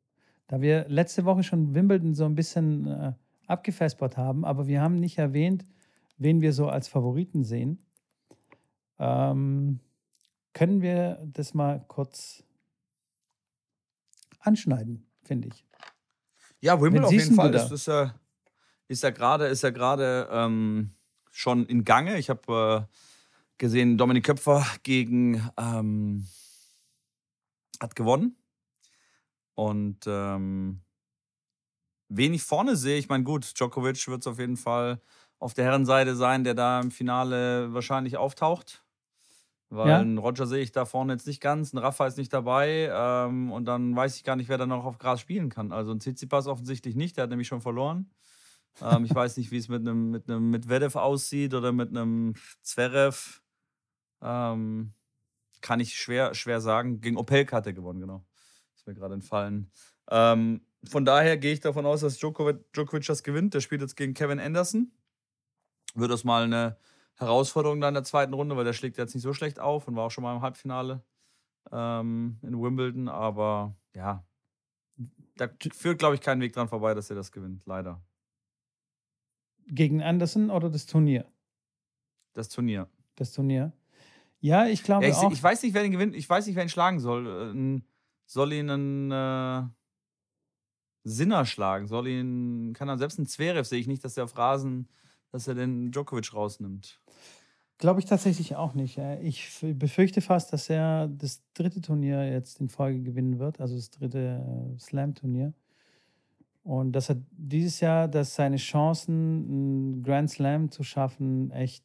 Speaker 2: Da wir letzte Woche schon Wimbledon so ein bisschen äh, abgefespert haben, aber wir haben nicht erwähnt, wen wir so als Favoriten sehen. Ähm, können wir das mal kurz anschneiden, finde ich.
Speaker 1: Ja, Wimbledon auf jeden Fall. Das ist, äh, ist ja gerade ist ja gerade ähm, schon in Gange. Ich habe äh, gesehen, Dominik Köpfer gegen ähm, hat gewonnen. Und ähm, wenig vorne sehe ich, meine, gut, Djokovic wird es auf jeden Fall auf der Herrenseite sein, der da im Finale wahrscheinlich auftaucht. Weil ja. einen Roger sehe ich da vorne jetzt nicht ganz, ein Rafa ist nicht dabei ähm, und dann weiß ich gar nicht, wer da noch auf Gras spielen kann. Also ein Tsitsipas offensichtlich nicht, der hat nämlich schon verloren. Ähm, ich weiß nicht, wie es mit einem mit einem Medvedev aussieht oder mit einem Zverev. Ähm, kann ich schwer, schwer sagen. Gegen Opelka hat er gewonnen, genau. Ist mir gerade entfallen. Ähm, von daher gehe ich davon aus, dass Djokovic, Djokovic das gewinnt. Der spielt jetzt gegen Kevin Anderson wird das mal eine Herausforderung dann in der zweiten Runde, weil der schlägt jetzt nicht so schlecht auf und war auch schon mal im Halbfinale ähm, in Wimbledon. Aber ja, da führt, glaube ich, kein Weg dran vorbei, dass er das gewinnt, leider.
Speaker 2: Gegen Anderson oder das Turnier?
Speaker 1: Das Turnier.
Speaker 2: Das Turnier. Ja, ich glaube
Speaker 1: ja, ich,
Speaker 2: auch.
Speaker 1: Ich weiß nicht, wer ihn gewinnt. Ich weiß nicht, wer ihn schlagen soll. Äh, soll ihn einen äh, Sinner schlagen? Soll ihn, kann er selbst einen Zverev sehe ich nicht, dass der auf Rasen dass er den Djokovic rausnimmt.
Speaker 2: Glaube ich tatsächlich auch nicht. Ich befürchte fast, dass er das dritte Turnier jetzt in Folge gewinnen wird, also das dritte äh, Slam-Turnier. Und dass er dieses Jahr, dass seine Chancen, einen Grand Slam zu schaffen, echt,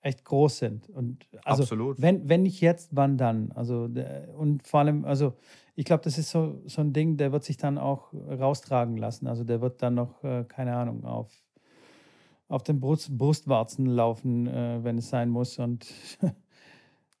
Speaker 2: echt groß sind. Und also,
Speaker 1: Absolut.
Speaker 2: Wenn, wenn nicht jetzt, wann dann? Also, und vor allem, also ich glaube, das ist so, so ein Ding, der wird sich dann auch raustragen lassen. Also der wird dann noch, äh, keine Ahnung, auf, auf den Brust, Brustwarzen laufen, äh, wenn es sein muss. Und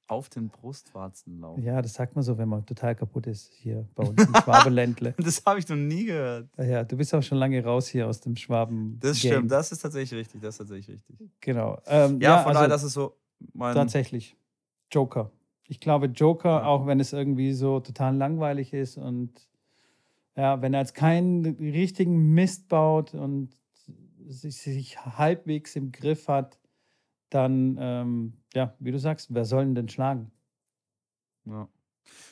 Speaker 1: auf den Brustwarzen laufen.
Speaker 2: Ja, das sagt man so, wenn man total kaputt ist hier bei uns im Schwabeländle.
Speaker 1: das habe ich noch nie gehört.
Speaker 2: Ja, du bist auch schon lange raus hier aus dem Schwaben.
Speaker 1: Das stimmt, das ist tatsächlich richtig, das ist tatsächlich richtig.
Speaker 2: Genau.
Speaker 1: Ähm, ja, ja, von also, daher, das ist so.
Speaker 2: tatsächlich. Joker. Ich glaube, Joker, ja. auch wenn es irgendwie so total langweilig ist und ja, wenn er jetzt keinen richtigen Mist baut und sich, sich halbwegs im Griff hat, dann, ähm, ja, wie du sagst, wer soll denn schlagen?
Speaker 1: Ja.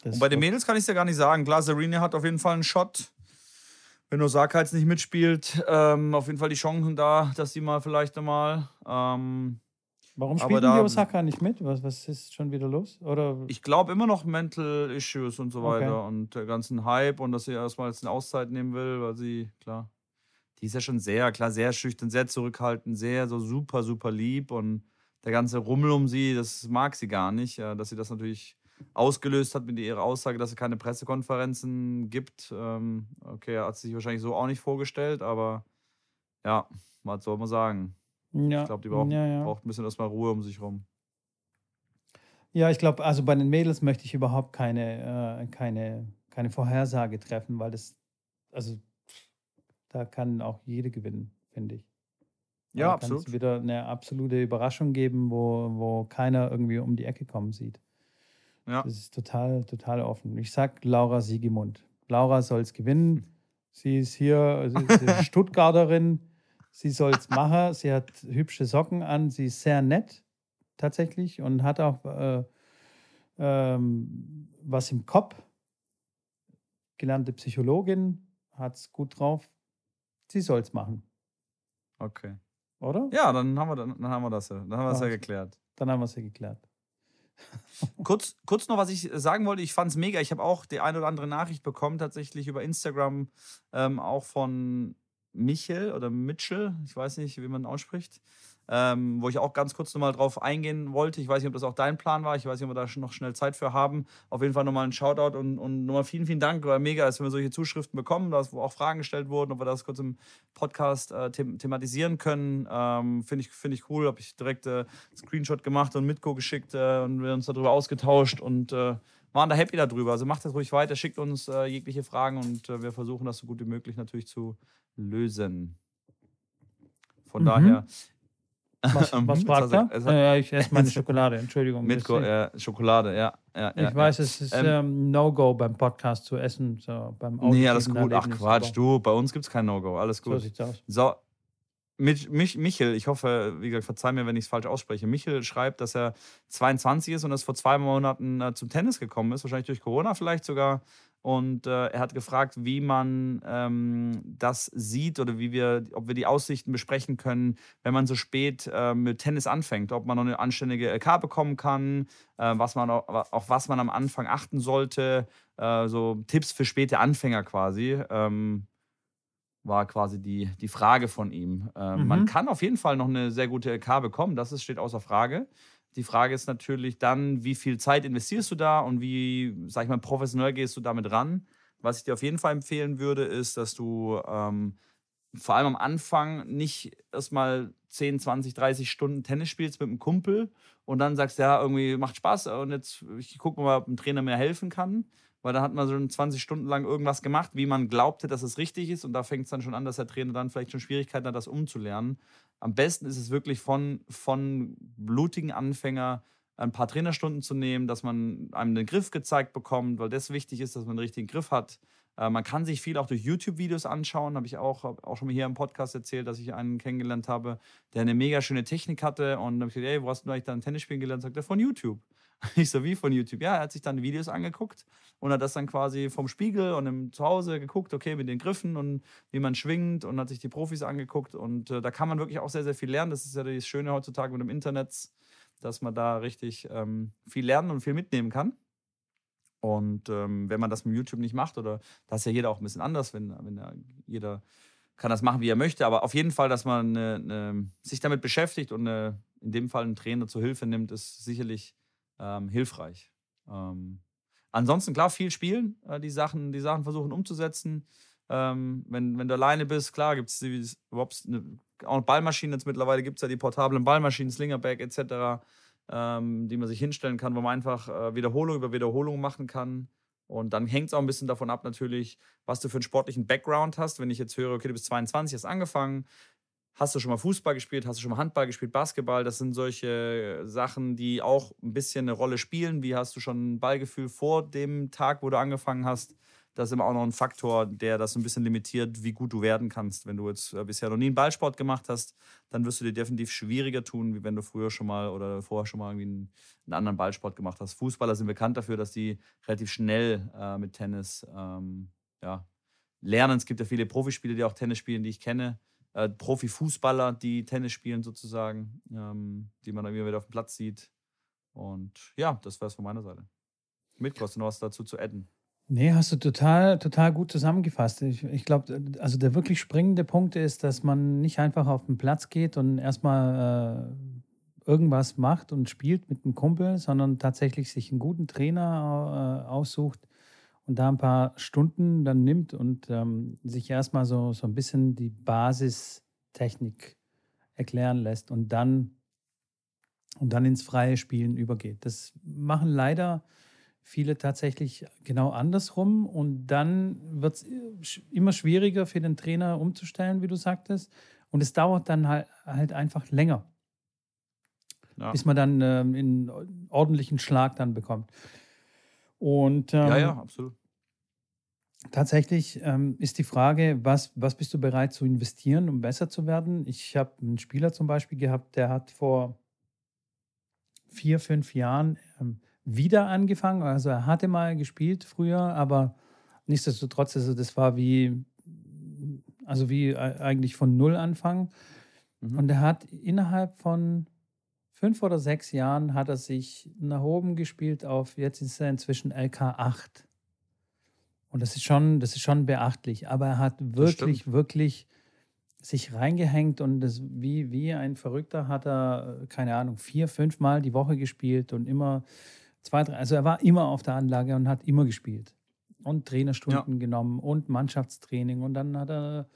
Speaker 1: und bei den Mädels kann ich es ja gar nicht sagen. Klar, Serena hat auf jeden Fall einen Shot. Wenn Osaka jetzt nicht mitspielt, ähm, auf jeden Fall die Chancen da, dass sie mal vielleicht einmal. Ähm,
Speaker 2: Warum spielen die Osaka nicht mit? Was, was ist schon wieder los? Oder?
Speaker 1: Ich glaube immer noch Mental Issues und so weiter okay. und der ganzen Hype und dass sie erstmal jetzt eine Auszeit nehmen will, weil sie, klar, die ist ja schon sehr, klar, sehr schüchtern, sehr zurückhaltend, sehr so super, super lieb und der ganze Rummel um sie, das mag sie gar nicht, dass sie das natürlich ausgelöst hat mit ihrer Aussage, dass sie keine Pressekonferenzen gibt. Ähm, okay, hat sie sich wahrscheinlich so auch nicht vorgestellt, aber ja, was soll man sagen? Ja. Ich glaube, die braucht, ja, ja. braucht ein bisschen erstmal Ruhe um sich rum.
Speaker 2: Ja, ich glaube, also bei den Mädels möchte ich überhaupt keine, äh, keine, keine Vorhersage treffen, weil das, also da kann auch jede gewinnen, finde ich.
Speaker 1: Ja, da absolut.
Speaker 2: Es wieder eine absolute Überraschung geben, wo, wo keiner irgendwie um die Ecke kommen sieht. Ja. Das ist total, total offen. Ich sag Laura Siegemund. Laura soll es gewinnen. Sie ist hier, sie ist Stuttgarterin. Sie soll es machen. Sie hat hübsche Socken an. Sie ist sehr nett tatsächlich und hat auch äh, ähm, was im Kopf. Gelernte Psychologin, hat es gut drauf. Sie soll es machen.
Speaker 1: Okay.
Speaker 2: Oder?
Speaker 1: Ja, dann haben wir, dann haben wir das ja. Dann haben wir es ja geklärt.
Speaker 2: Dann haben wir es ja geklärt.
Speaker 1: kurz, kurz noch, was ich sagen wollte. Ich fand es mega. Ich habe auch die eine oder andere Nachricht bekommen, tatsächlich über Instagram, ähm, auch von Michel oder Mitchell, ich weiß nicht, wie man ausspricht, ähm, wo ich auch ganz kurz nochmal drauf eingehen wollte. Ich weiß nicht, ob das auch dein Plan war. Ich weiß nicht, ob wir da noch schnell Zeit für haben. Auf jeden Fall nochmal ein Shoutout und, und nochmal vielen, vielen Dank. War mega, dass wir solche Zuschriften bekommen, dass wo auch Fragen gestellt wurden, ob wir das kurz im Podcast äh, them thematisieren können. Ähm, Finde ich, find ich cool. Habe ich direkt äh, Screenshot gemacht und Mitko geschickt äh, und wir uns darüber ausgetauscht und äh, waren da happy darüber. Also macht das ruhig weiter, schickt uns äh, jegliche Fragen und äh, wir versuchen das so gut wie möglich natürlich zu lösen. Von mhm. daher.
Speaker 2: Was, was fragt er? Also, äh, ich esse meine Schokolade, Entschuldigung.
Speaker 1: Mit äh, Schokolade, ja. ja,
Speaker 2: ich
Speaker 1: ja,
Speaker 2: weiß, es ist ähm, ähm, No-Go beim Podcast zu essen. So, beim
Speaker 1: nee, alles gut. Ach Quatsch, du, bei uns gibt es kein No-Go. Alles gut. So
Speaker 2: sieht's aus.
Speaker 1: So, Mich, Mich, Michel, ich hoffe, wie gesagt, verzeih mir, wenn ich es falsch ausspreche. Michel schreibt, dass er 22 ist und dass vor zwei Monaten äh, zum Tennis gekommen ist, wahrscheinlich durch Corona vielleicht sogar. Und äh, er hat gefragt, wie man ähm, das sieht oder wie wir, ob wir die Aussichten besprechen können, wenn man so spät äh, mit Tennis anfängt, ob man noch eine anständige LK bekommen kann, äh, was man auch, auf was man am Anfang achten sollte, äh, so Tipps für späte Anfänger quasi. Ähm, war quasi die, die Frage von ihm. Ähm, mhm. Man kann auf jeden Fall noch eine sehr gute LK bekommen, das ist, steht außer Frage. Die Frage ist natürlich dann, wie viel Zeit investierst du da und wie, sag ich mal, professionell gehst du damit ran? Was ich dir auf jeden Fall empfehlen würde, ist, dass du ähm, vor allem am Anfang nicht erstmal 10, 20, 30 Stunden Tennis spielst mit einem Kumpel und dann sagst, ja, irgendwie macht Spaß und jetzt ich gucke mal, ob ein Trainer mir helfen kann. Weil da hat man so 20 Stunden lang irgendwas gemacht, wie man glaubte, dass es richtig ist. Und da fängt es dann schon an, dass der Trainer dann vielleicht schon Schwierigkeiten hat, das umzulernen. Am besten ist es wirklich von, von blutigen Anfänger ein paar Trainerstunden zu nehmen, dass man einem den Griff gezeigt bekommt, weil das wichtig ist, dass man den richtigen Griff hat. Äh, man kann sich viel auch durch YouTube-Videos anschauen, habe ich auch, auch schon mal hier im Podcast erzählt, dass ich einen kennengelernt habe, der eine mega schöne Technik hatte. Und dann habe ich gesagt, ey, wo hast du eigentlich dein Tennis spielen gelernt? Sagt er, von YouTube. Ich so, wie von YouTube? Ja, er hat sich dann Videos angeguckt und hat das dann quasi vom Spiegel und im Zuhause geguckt, okay, mit den Griffen und wie man schwingt und hat sich die Profis angeguckt. Und äh, da kann man wirklich auch sehr, sehr viel lernen. Das ist ja das Schöne heutzutage mit dem Internet, dass man da richtig ähm, viel lernen und viel mitnehmen kann. Und ähm, wenn man das mit YouTube nicht macht, oder das ist ja jeder auch ein bisschen anders, wenn, wenn ja, jeder kann das machen, wie er möchte, aber auf jeden Fall, dass man eine, eine, sich damit beschäftigt und eine, in dem Fall einen Trainer zur Hilfe nimmt, ist sicherlich ähm, hilfreich. Ähm, ansonsten, klar, viel spielen, äh, die, Sachen, die Sachen versuchen umzusetzen. Ähm, wenn, wenn du alleine bist, klar, gibt es überhaupt eine, auch Ballmaschinen. Jetzt mittlerweile gibt es ja die portablen Ballmaschinen, Slingerback etc ähm, die man sich hinstellen kann, wo man einfach äh, Wiederholung über Wiederholung machen kann. Und dann hängt es auch ein bisschen davon ab, natürlich, was du für einen sportlichen Background hast. Wenn ich jetzt höre, okay, du bist 22, hast angefangen, hast du schon mal Fußball gespielt, hast du schon mal Handball gespielt, Basketball, das sind solche Sachen, die auch ein bisschen eine Rolle spielen. Wie hast du schon ein Ballgefühl vor dem Tag, wo du angefangen hast? das ist immer auch noch ein Faktor, der das ein bisschen limitiert, wie gut du werden kannst. Wenn du jetzt äh, bisher noch nie einen Ballsport gemacht hast, dann wirst du dir definitiv schwieriger tun, wie wenn du früher schon mal oder vorher schon mal irgendwie einen, einen anderen Ballsport gemacht hast. Fußballer sind bekannt dafür, dass die relativ schnell äh, mit Tennis ähm, ja, lernen. Es gibt ja viele Profispieler, die auch Tennis spielen, die ich kenne. Äh, Profifußballer, die Tennis spielen sozusagen, ähm, die man dann immer wieder auf dem Platz sieht. Und ja, das wäre es von meiner Seite. Mit noch was dazu zu adden.
Speaker 2: Nee, hast du total, total gut zusammengefasst. Ich, ich glaube, also der wirklich springende Punkt ist, dass man nicht einfach auf den Platz geht und erstmal äh, irgendwas macht und spielt mit einem Kumpel, sondern tatsächlich sich einen guten Trainer äh, aussucht und da ein paar Stunden dann nimmt und ähm, sich erstmal so, so ein bisschen die Basistechnik erklären lässt und dann, und dann ins freie Spielen übergeht. Das machen leider viele tatsächlich genau andersrum. Und dann wird es äh, immer schwieriger für den Trainer umzustellen, wie du sagtest. Und es dauert dann halt, halt einfach länger, ja. bis man dann ähm, einen ordentlichen Schlag dann bekommt. Und, ähm,
Speaker 1: ja, ja, absolut.
Speaker 2: Tatsächlich ähm, ist die Frage, was, was bist du bereit zu investieren, um besser zu werden? Ich habe einen Spieler zum Beispiel gehabt, der hat vor vier, fünf Jahren ähm, wieder angefangen. Also er hatte mal gespielt früher, aber nichtsdestotrotz, also das war wie, also wie eigentlich von Null anfangen. Mhm. Und er hat innerhalb von fünf oder sechs Jahren hat er sich nach oben gespielt auf, jetzt ist er inzwischen LK 8. Und das ist schon, das ist schon beachtlich. Aber er hat wirklich, wirklich sich reingehängt und das wie, wie ein Verrückter hat er, keine Ahnung, vier, fünf Mal die Woche gespielt und immer Zwei, drei, also er war immer auf der Anlage und hat immer gespielt. Und Trainerstunden ja. genommen und Mannschaftstraining. Und dann hat er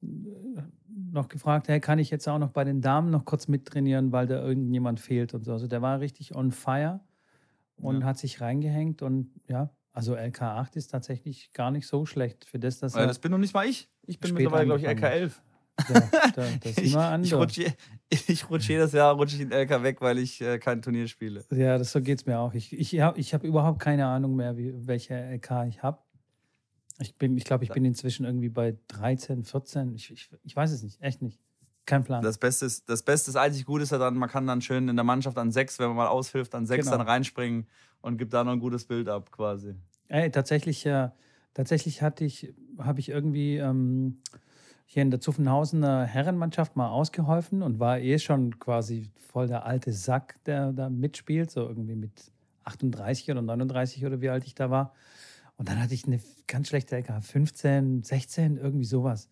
Speaker 2: noch gefragt, hey, kann ich jetzt auch noch bei den Damen noch kurz mittrainieren, weil da irgendjemand fehlt und so. Also der war richtig on fire und ja. hat sich reingehängt und ja, also LK8 ist tatsächlich gar nicht so schlecht für das, dass
Speaker 1: er. Das bin noch nicht mal ich. Ich bin mittlerweile, glaube ich, LK11.
Speaker 2: Ja, da, das ich,
Speaker 1: ich rutsche ich rutsch jedes Jahr rutsche ich den LK weg, weil ich äh, kein Turnier spiele.
Speaker 2: Ja, das, so geht es mir auch. Ich, ich habe ich hab überhaupt keine Ahnung mehr, wie, welche LK ich habe. Ich, ich glaube, ich bin inzwischen irgendwie bei 13, 14. Ich, ich, ich weiß es nicht, echt nicht. Kein Plan.
Speaker 1: Das Beste ist, das Beste ist einzig gut ist ja dann, man kann dann schön in der Mannschaft an sechs, wenn man mal aushilft, an sechs genau. dann reinspringen und gibt da noch ein gutes Bild ab, quasi.
Speaker 2: Ey, tatsächlich, äh, tatsächlich hatte ich, habe ich irgendwie. Ähm, hier in der Zuffenhausener Herrenmannschaft mal ausgeholfen und war eh schon quasi voll der alte Sack, der da mitspielt, so irgendwie mit 38 oder 39 oder wie alt ich da war. Und dann hatte ich eine ganz schlechte LK, 15, 16, irgendwie sowas.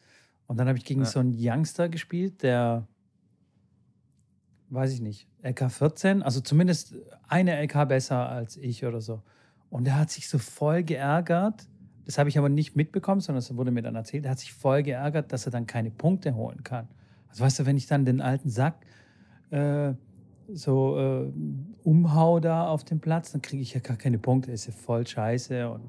Speaker 2: Und dann habe ich gegen ja. so einen Youngster gespielt, der, weiß ich nicht, LK 14, also zumindest eine LK besser als ich oder so. Und der hat sich so voll geärgert, das habe ich aber nicht mitbekommen, sondern es wurde mir dann erzählt. Er hat sich voll geärgert, dass er dann keine Punkte holen kann. Also weißt du, wenn ich dann den alten Sack äh, so äh, umhau da auf dem Platz, dann kriege ich ja gar keine Punkte. Das ist ja voll scheiße. Und,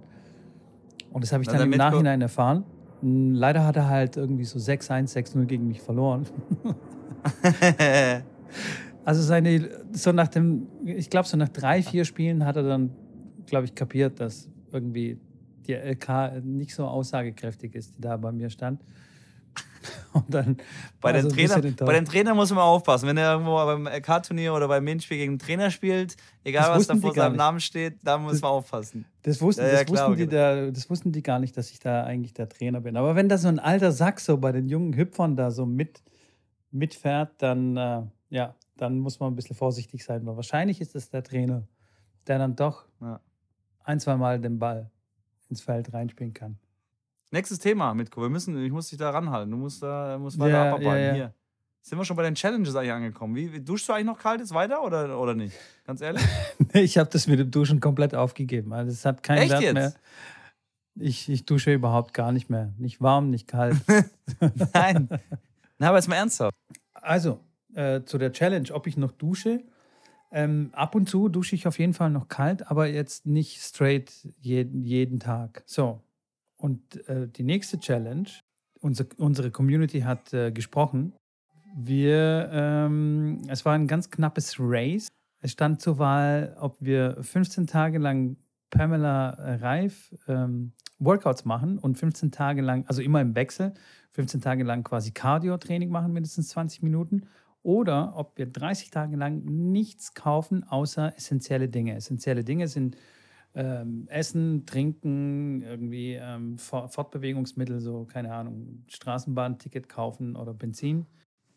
Speaker 2: und das habe ich dann, im Nachhinein erfahren. Leider hat er halt irgendwie so 6-1, 6-0 gegen mich verloren. also seine, so nach dem, ich glaube, so nach drei, vier Spielen hat er dann, glaube ich, kapiert, dass irgendwie die LK nicht so aussagekräftig ist, die da bei mir stand.
Speaker 1: Und dann bei, den Trainer, bei den Trainern muss man aufpassen. Wenn er irgendwo beim LK-Turnier oder beim Minspiel gegen einen Trainer spielt, egal was da vor seinem Namen steht, da muss das, man aufpassen.
Speaker 2: Das wussten, ja, ja, das, klar, wussten die da, das wussten die gar nicht, dass ich da eigentlich der Trainer bin. Aber wenn da so ein alter Sack so bei den jungen Hüpfern da so mit, mitfährt, dann, äh, ja, dann muss man ein bisschen vorsichtig sein. Weil wahrscheinlich ist es der Trainer, der dann doch ja ein, zwei Mal den Ball ins Feld reinspielen kann.
Speaker 1: Nächstes Thema, Mitko. Wir müssen, ich muss dich da ranhalten. Du musst da musst weiter ja, abarbeiten. Ja, ja. Hier. Sind wir schon bei den Challenges eigentlich angekommen? Wie, duschst du eigentlich noch kalt jetzt weiter oder, oder nicht? Ganz ehrlich?
Speaker 2: ich habe das mit dem Duschen komplett aufgegeben. Also es hat keinen
Speaker 1: Echt
Speaker 2: Wert
Speaker 1: jetzt?
Speaker 2: mehr. Ich, ich dusche überhaupt gar nicht mehr. Nicht warm, nicht kalt.
Speaker 1: Nein. Na, aber jetzt mal ernsthaft.
Speaker 2: Also, äh, zu der Challenge, ob ich noch dusche. Ähm, ab und zu dusche ich auf jeden Fall noch kalt, aber jetzt nicht straight jeden, jeden Tag. So. Und äh, die nächste Challenge, unsere, unsere Community hat äh, gesprochen. Wir, ähm, es war ein ganz knappes Race. Es stand zur Wahl, ob wir 15 Tage lang Pamela Reif ähm, Workouts machen und 15 Tage lang, also immer im Wechsel, 15 Tage lang quasi Cardio-Training machen, mindestens 20 Minuten. Oder ob wir 30 Tage lang nichts kaufen, außer essentielle Dinge. Essentielle Dinge sind ähm, Essen, Trinken, irgendwie ähm, Fortbewegungsmittel, so, keine Ahnung, Straßenbahnticket kaufen oder Benzin.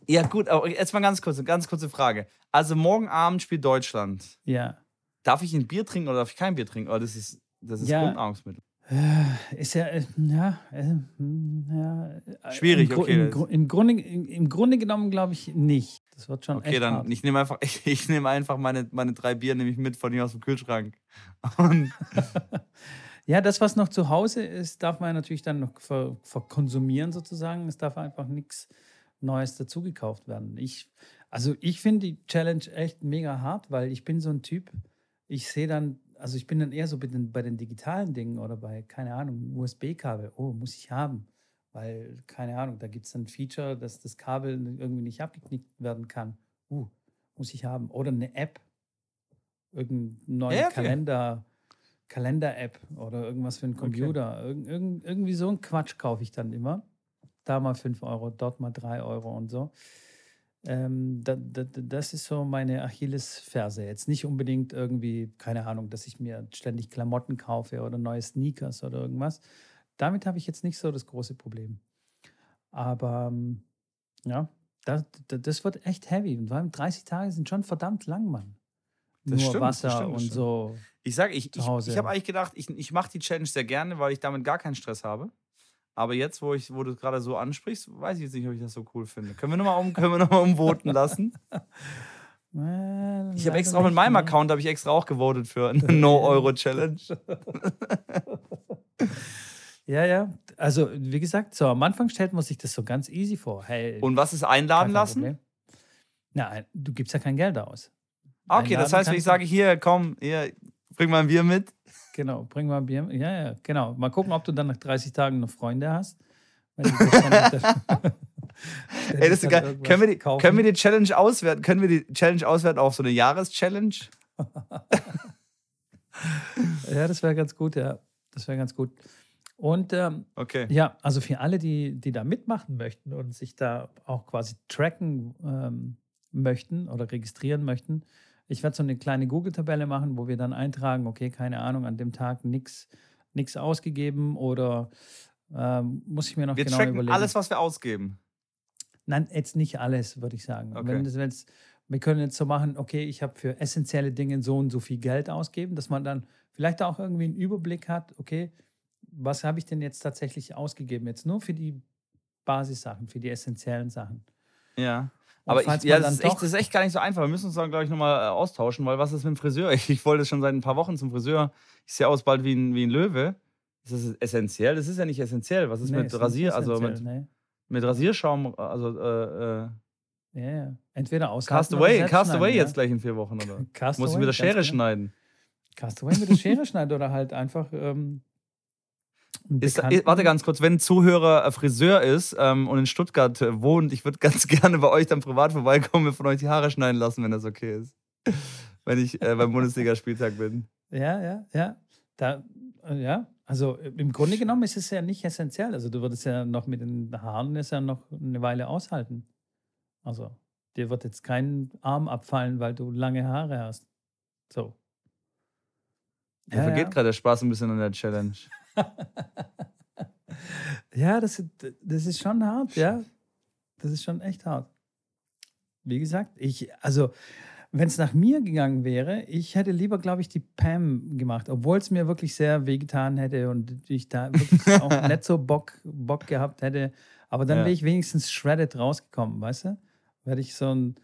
Speaker 1: Ja, gut, aber jetzt mal ganz kurz, ganz kurze Frage. Also morgen Abend spielt Deutschland.
Speaker 2: Ja.
Speaker 1: Darf ich ein Bier trinken oder darf ich kein Bier trinken? Oder das ist, das ist ja. Grundnahrungsmittel.
Speaker 2: Äh, ist ja, äh, ja, äh, ja
Speaker 1: Schwierig,
Speaker 2: im,
Speaker 1: okay.
Speaker 2: Im, Grunde, Im Grunde genommen glaube ich nicht. Das wird schon
Speaker 1: Okay, dann, hart. ich nehme einfach, ich, ich nehme einfach meine, meine drei Bier nehme ich mit von hier aus dem Kühlschrank.
Speaker 2: ja, das, was noch zu Hause ist, darf man natürlich dann noch ver, verkonsumieren sozusagen. Es darf einfach nichts Neues dazugekauft werden. Ich, also ich finde die Challenge echt mega hart, weil ich bin so ein Typ, ich sehe dann, also ich bin dann eher so bei den, bei den digitalen Dingen oder bei, keine Ahnung, USB-Kabel. Oh, muss ich haben. Weil, keine Ahnung, da gibt es ein Feature, dass das Kabel irgendwie nicht abgeknickt werden kann. Uh, muss ich haben. Oder eine App. Irgendein neuer ja, okay. Kalender, Kalender-App oder irgendwas für einen Computer. Okay. Ir irg irgendwie so ein Quatsch kaufe ich dann immer. Da mal 5 Euro, dort mal 3 Euro und so. Ähm, da, da, das ist so meine Achillesferse. Jetzt nicht unbedingt irgendwie, keine Ahnung, dass ich mir ständig Klamotten kaufe oder neue Sneakers oder irgendwas. Damit habe ich jetzt nicht so das große Problem. Aber ähm, ja, das, das wird echt heavy. Und vor allem 30 Tage sind schon verdammt lang, Mann. Das Nur stimmt, Wasser stimmt, und so.
Speaker 1: Ich sage, ich, ich, ich habe eigentlich gedacht, ich, ich mache die Challenge sehr gerne, weil ich damit gar keinen Stress habe. Aber jetzt, wo, ich, wo du gerade so ansprichst, weiß ich jetzt nicht, ob ich das so cool finde. Können wir nochmal um, noch umvoten lassen? ich habe extra auch mit meinem. Account habe ich extra auch gewotet für eine No-Euro-Challenge.
Speaker 2: Ja, ja. Also, wie gesagt, so am Anfang stellt man sich das so ganz easy vor. Hey,
Speaker 1: Und was ist einladen lassen?
Speaker 2: Nein, du gibst ja kein Geld aus.
Speaker 1: Okay, einladen das heißt, wenn ich sage, hier, komm, hier, bring mal ein Bier mit,
Speaker 2: Genau, bring mal ein Bier. Ja, ja, genau. Mal gucken, ob du dann nach 30 Tagen noch Freunde hast. Ey,
Speaker 1: das ist geil. Können wir, die, können wir die Challenge auswerten? Können wir die Challenge auswerten auf so eine Jahreschallenge?
Speaker 2: ja, das wäre ganz gut, ja. Das wäre ganz gut. Und ähm,
Speaker 1: okay.
Speaker 2: ja, also für alle, die, die da mitmachen möchten und sich da auch quasi tracken ähm, möchten oder registrieren möchten, ich werde so eine kleine Google-Tabelle machen, wo wir dann eintragen, okay, keine Ahnung, an dem Tag nichts ausgegeben oder ähm, muss ich mir noch
Speaker 1: wir
Speaker 2: genau
Speaker 1: tracken
Speaker 2: überlegen.
Speaker 1: alles, was wir ausgeben.
Speaker 2: Nein, jetzt nicht alles, würde ich sagen. Okay. Wenn das, wir können jetzt so machen, okay, ich habe für essentielle Dinge so und so viel Geld ausgeben, dass man dann vielleicht auch irgendwie einen Überblick hat, okay, was habe ich denn jetzt tatsächlich ausgegeben? Jetzt nur für die Basissachen, für die essentiellen Sachen.
Speaker 1: Ja. Aber ich, ja, das ist, echt, das ist, echt, gar nicht so einfach. Wir müssen uns dann, glaube ich, nochmal äh, austauschen, weil was ist mit dem Friseur? Ich, ich wollte schon seit ein paar Wochen zum Friseur. Ich sehe aus bald wie ein, wie ein Löwe. Ist das essentiell? Das ist ja nicht essentiell. Was ist nee, mit Rasier, also mit, nee. mit Rasierschaum, also äh,
Speaker 2: äh, ja, ja. Entweder aus
Speaker 1: Castaway, Castaway jetzt gleich in vier Wochen, oder? Castaway, Muss ich mit der Schere genau. schneiden?
Speaker 2: Castaway mit der Schere schneiden oder halt einfach ähm,
Speaker 1: ist, warte ganz kurz, wenn ein Zuhörer äh, Friseur ist ähm, und in Stuttgart äh, wohnt, ich würde ganz gerne bei euch dann privat vorbeikommen und von euch die Haare schneiden lassen, wenn das okay ist. wenn ich äh, beim Bundesligaspieltag bin.
Speaker 2: Ja, ja, ja. Da, äh, ja, also im Grunde genommen ist es ja nicht essentiell. Also du würdest ja noch mit den Haaren es ja noch eine Weile aushalten. Also dir wird jetzt kein Arm abfallen, weil du lange Haare hast. So.
Speaker 1: Mir ja, vergeht ja. gerade der Spaß ein bisschen an der Challenge.
Speaker 2: ja, das, das ist schon hart, ja. Das ist schon echt hart. Wie gesagt, ich, also Wenn es nach mir gegangen wäre, ich hätte lieber, glaube ich, die Pam gemacht, obwohl es mir wirklich sehr wehgetan hätte und ich da wirklich auch nicht so Bock, Bock gehabt hätte. Aber dann ja. wäre ich wenigstens shredded rausgekommen, weißt du? Werde ich so ein,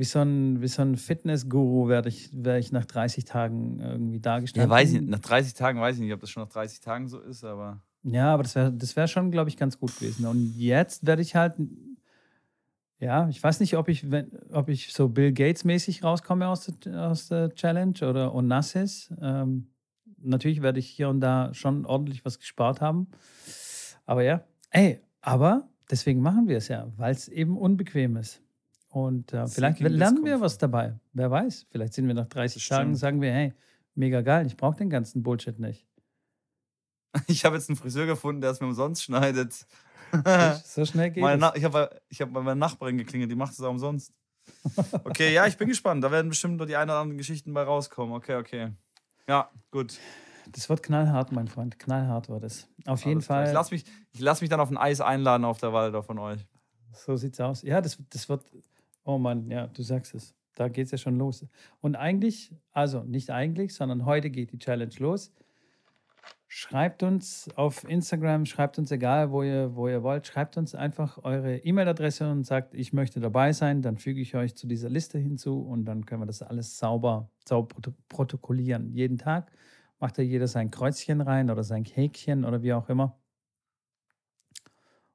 Speaker 2: wie so ein, wie so ein Fitness-Guru werde ich, werde ich nach 30 Tagen irgendwie dargestellt.
Speaker 1: Ja, weiß ich, nach 30 Tagen weiß ich nicht, ob das schon nach 30 Tagen so ist, aber.
Speaker 2: Ja, aber das wäre das wär schon, glaube ich, ganz gut gewesen. Und jetzt werde ich halt ja, ich weiß nicht, ob ich, wenn, ob ich so Bill Gates-mäßig rauskomme aus der, aus der Challenge oder Onassis. Ähm, natürlich werde ich hier und da schon ordentlich was gespart haben. Aber ja, ey, aber deswegen machen wir es ja, weil es eben unbequem ist. Und äh, vielleicht lernen wir was dabei. Wer weiß, vielleicht sind wir nach 30 Tagen, sagen wir, hey, mega geil, ich brauche den ganzen Bullshit nicht.
Speaker 1: Ich habe jetzt einen Friseur gefunden, der es mir umsonst schneidet.
Speaker 2: so schnell geht
Speaker 1: es. Ich habe ich hab bei meiner Nachbarin geklingelt, die macht es auch umsonst. Okay, ja, ich bin gespannt. Da werden bestimmt nur die ein oder anderen Geschichten bei rauskommen. Okay, okay. Ja, gut.
Speaker 2: Das wird knallhart, mein Freund. Knallhart wird es. Auf jeden Fall.
Speaker 1: Ich lasse mich, lass mich dann auf ein Eis einladen auf der Waldorf von euch.
Speaker 2: So sieht's aus. Ja, das, das wird. Oh Mann, ja, du sagst es. Da geht es ja schon los. Und eigentlich, also nicht eigentlich, sondern heute geht die Challenge los. Schreibt uns auf Instagram, schreibt uns egal, wo ihr, wo ihr wollt, schreibt uns einfach eure E-Mail-Adresse und sagt, ich möchte dabei sein, dann füge ich euch zu dieser Liste hinzu und dann können wir das alles sauber, sauber protokollieren. Jeden Tag macht da jeder sein Kreuzchen rein oder sein Häkchen oder wie auch immer.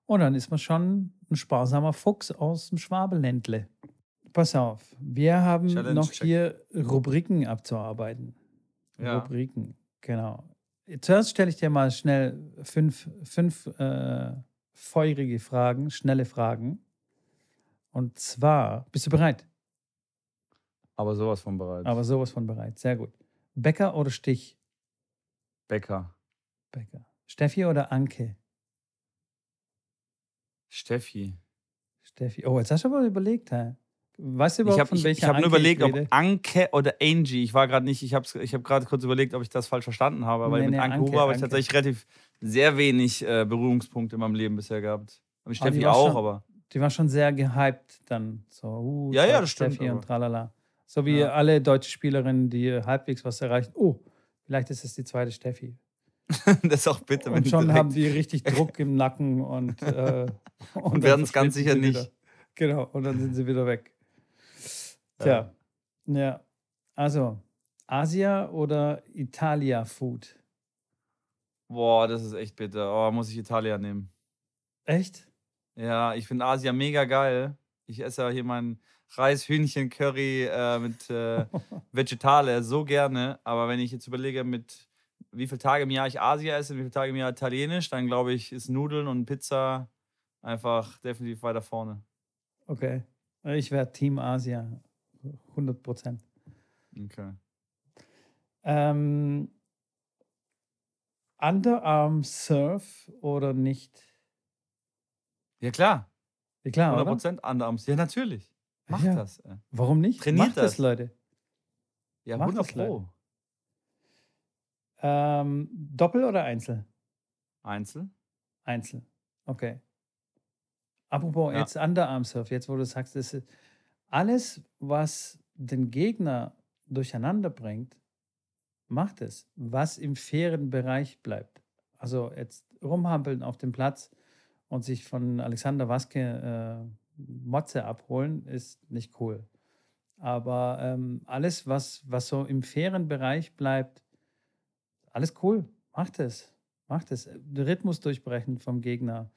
Speaker 2: Und dann ist man schon ein sparsamer Fuchs aus dem Schwabeländle. Pass auf, wir haben Challenge noch check. hier Rubriken abzuarbeiten. Ja. Rubriken, genau. Zuerst stelle ich dir mal schnell fünf, fünf äh, feurige Fragen, schnelle Fragen. Und zwar, bist du bereit?
Speaker 1: Aber sowas von bereit.
Speaker 2: Aber sowas von bereit, sehr gut. Bäcker oder Stich?
Speaker 1: Bäcker.
Speaker 2: Bäcker. Steffi oder Anke?
Speaker 1: Steffi.
Speaker 2: Steffi. Oh, jetzt hast du aber überlegt, hä? Weißt du überhaupt,
Speaker 1: ich hab, von welcher Ich, ich habe nur überlegt, ob Anke oder Angie. Ich war gerade nicht, ich habe ich hab gerade kurz überlegt, ob ich das falsch verstanden habe. Weil nee, mit nee, Anke, Huber habe ich tatsächlich relativ sehr wenig äh, Berührungspunkte in meinem Leben bisher gehabt. Und Steffi auch,
Speaker 2: schon,
Speaker 1: aber.
Speaker 2: Die war schon sehr gehypt dann. So, uh,
Speaker 1: ja, ja, das
Speaker 2: Steffi
Speaker 1: stimmt.
Speaker 2: und tralala. So wie ja. alle deutsche Spielerinnen, die halbwegs was erreichen. Oh, vielleicht ist es die zweite Steffi.
Speaker 1: das auch bitte.
Speaker 2: Und schon haben die richtig Druck im Nacken und, äh,
Speaker 1: und, und werden es ganz sicher nicht.
Speaker 2: Wieder. Genau, und dann sind sie wieder weg. Tja, ja. ja. Also, Asia oder Italia Food?
Speaker 1: Boah, das ist echt bitter. Oh, muss ich Italia nehmen.
Speaker 2: Echt?
Speaker 1: Ja, ich finde Asia mega geil. Ich esse ja hier mein Reis, Hühnchen, Curry äh, mit äh, Vegetale so gerne. Aber wenn ich jetzt überlege, mit wie viele Tage im Jahr ich Asia esse, wie viele Tage im Jahr Italienisch, dann glaube ich, ist Nudeln und Pizza einfach definitiv weiter vorne.
Speaker 2: Okay. Ich wäre Team Asia. 100 Prozent.
Speaker 1: Okay.
Speaker 2: Ähm, Underarm Surf oder nicht?
Speaker 1: Ja, klar.
Speaker 2: Ja, klar
Speaker 1: 100 Prozent Underarms. Ja, natürlich. Macht ja. das.
Speaker 2: Warum nicht?
Speaker 1: Trainiert Macht
Speaker 2: das. das, Leute.
Speaker 1: Ja, Macht 100 Pro.
Speaker 2: Ähm, Doppel oder Einzel?
Speaker 1: Einzel.
Speaker 2: Einzel. Okay. Apropos ja. jetzt Underarm Surf, jetzt wo du sagst, das ist alles, was den Gegner durcheinander bringt, macht es. Was im fairen Bereich bleibt. Also jetzt rumhampeln auf dem Platz und sich von Alexander Waske äh, Motze abholen, ist nicht cool. Aber ähm, alles, was, was so im fairen Bereich bleibt, alles cool. Macht es. Macht es. Rhythmus durchbrechen vom Gegner.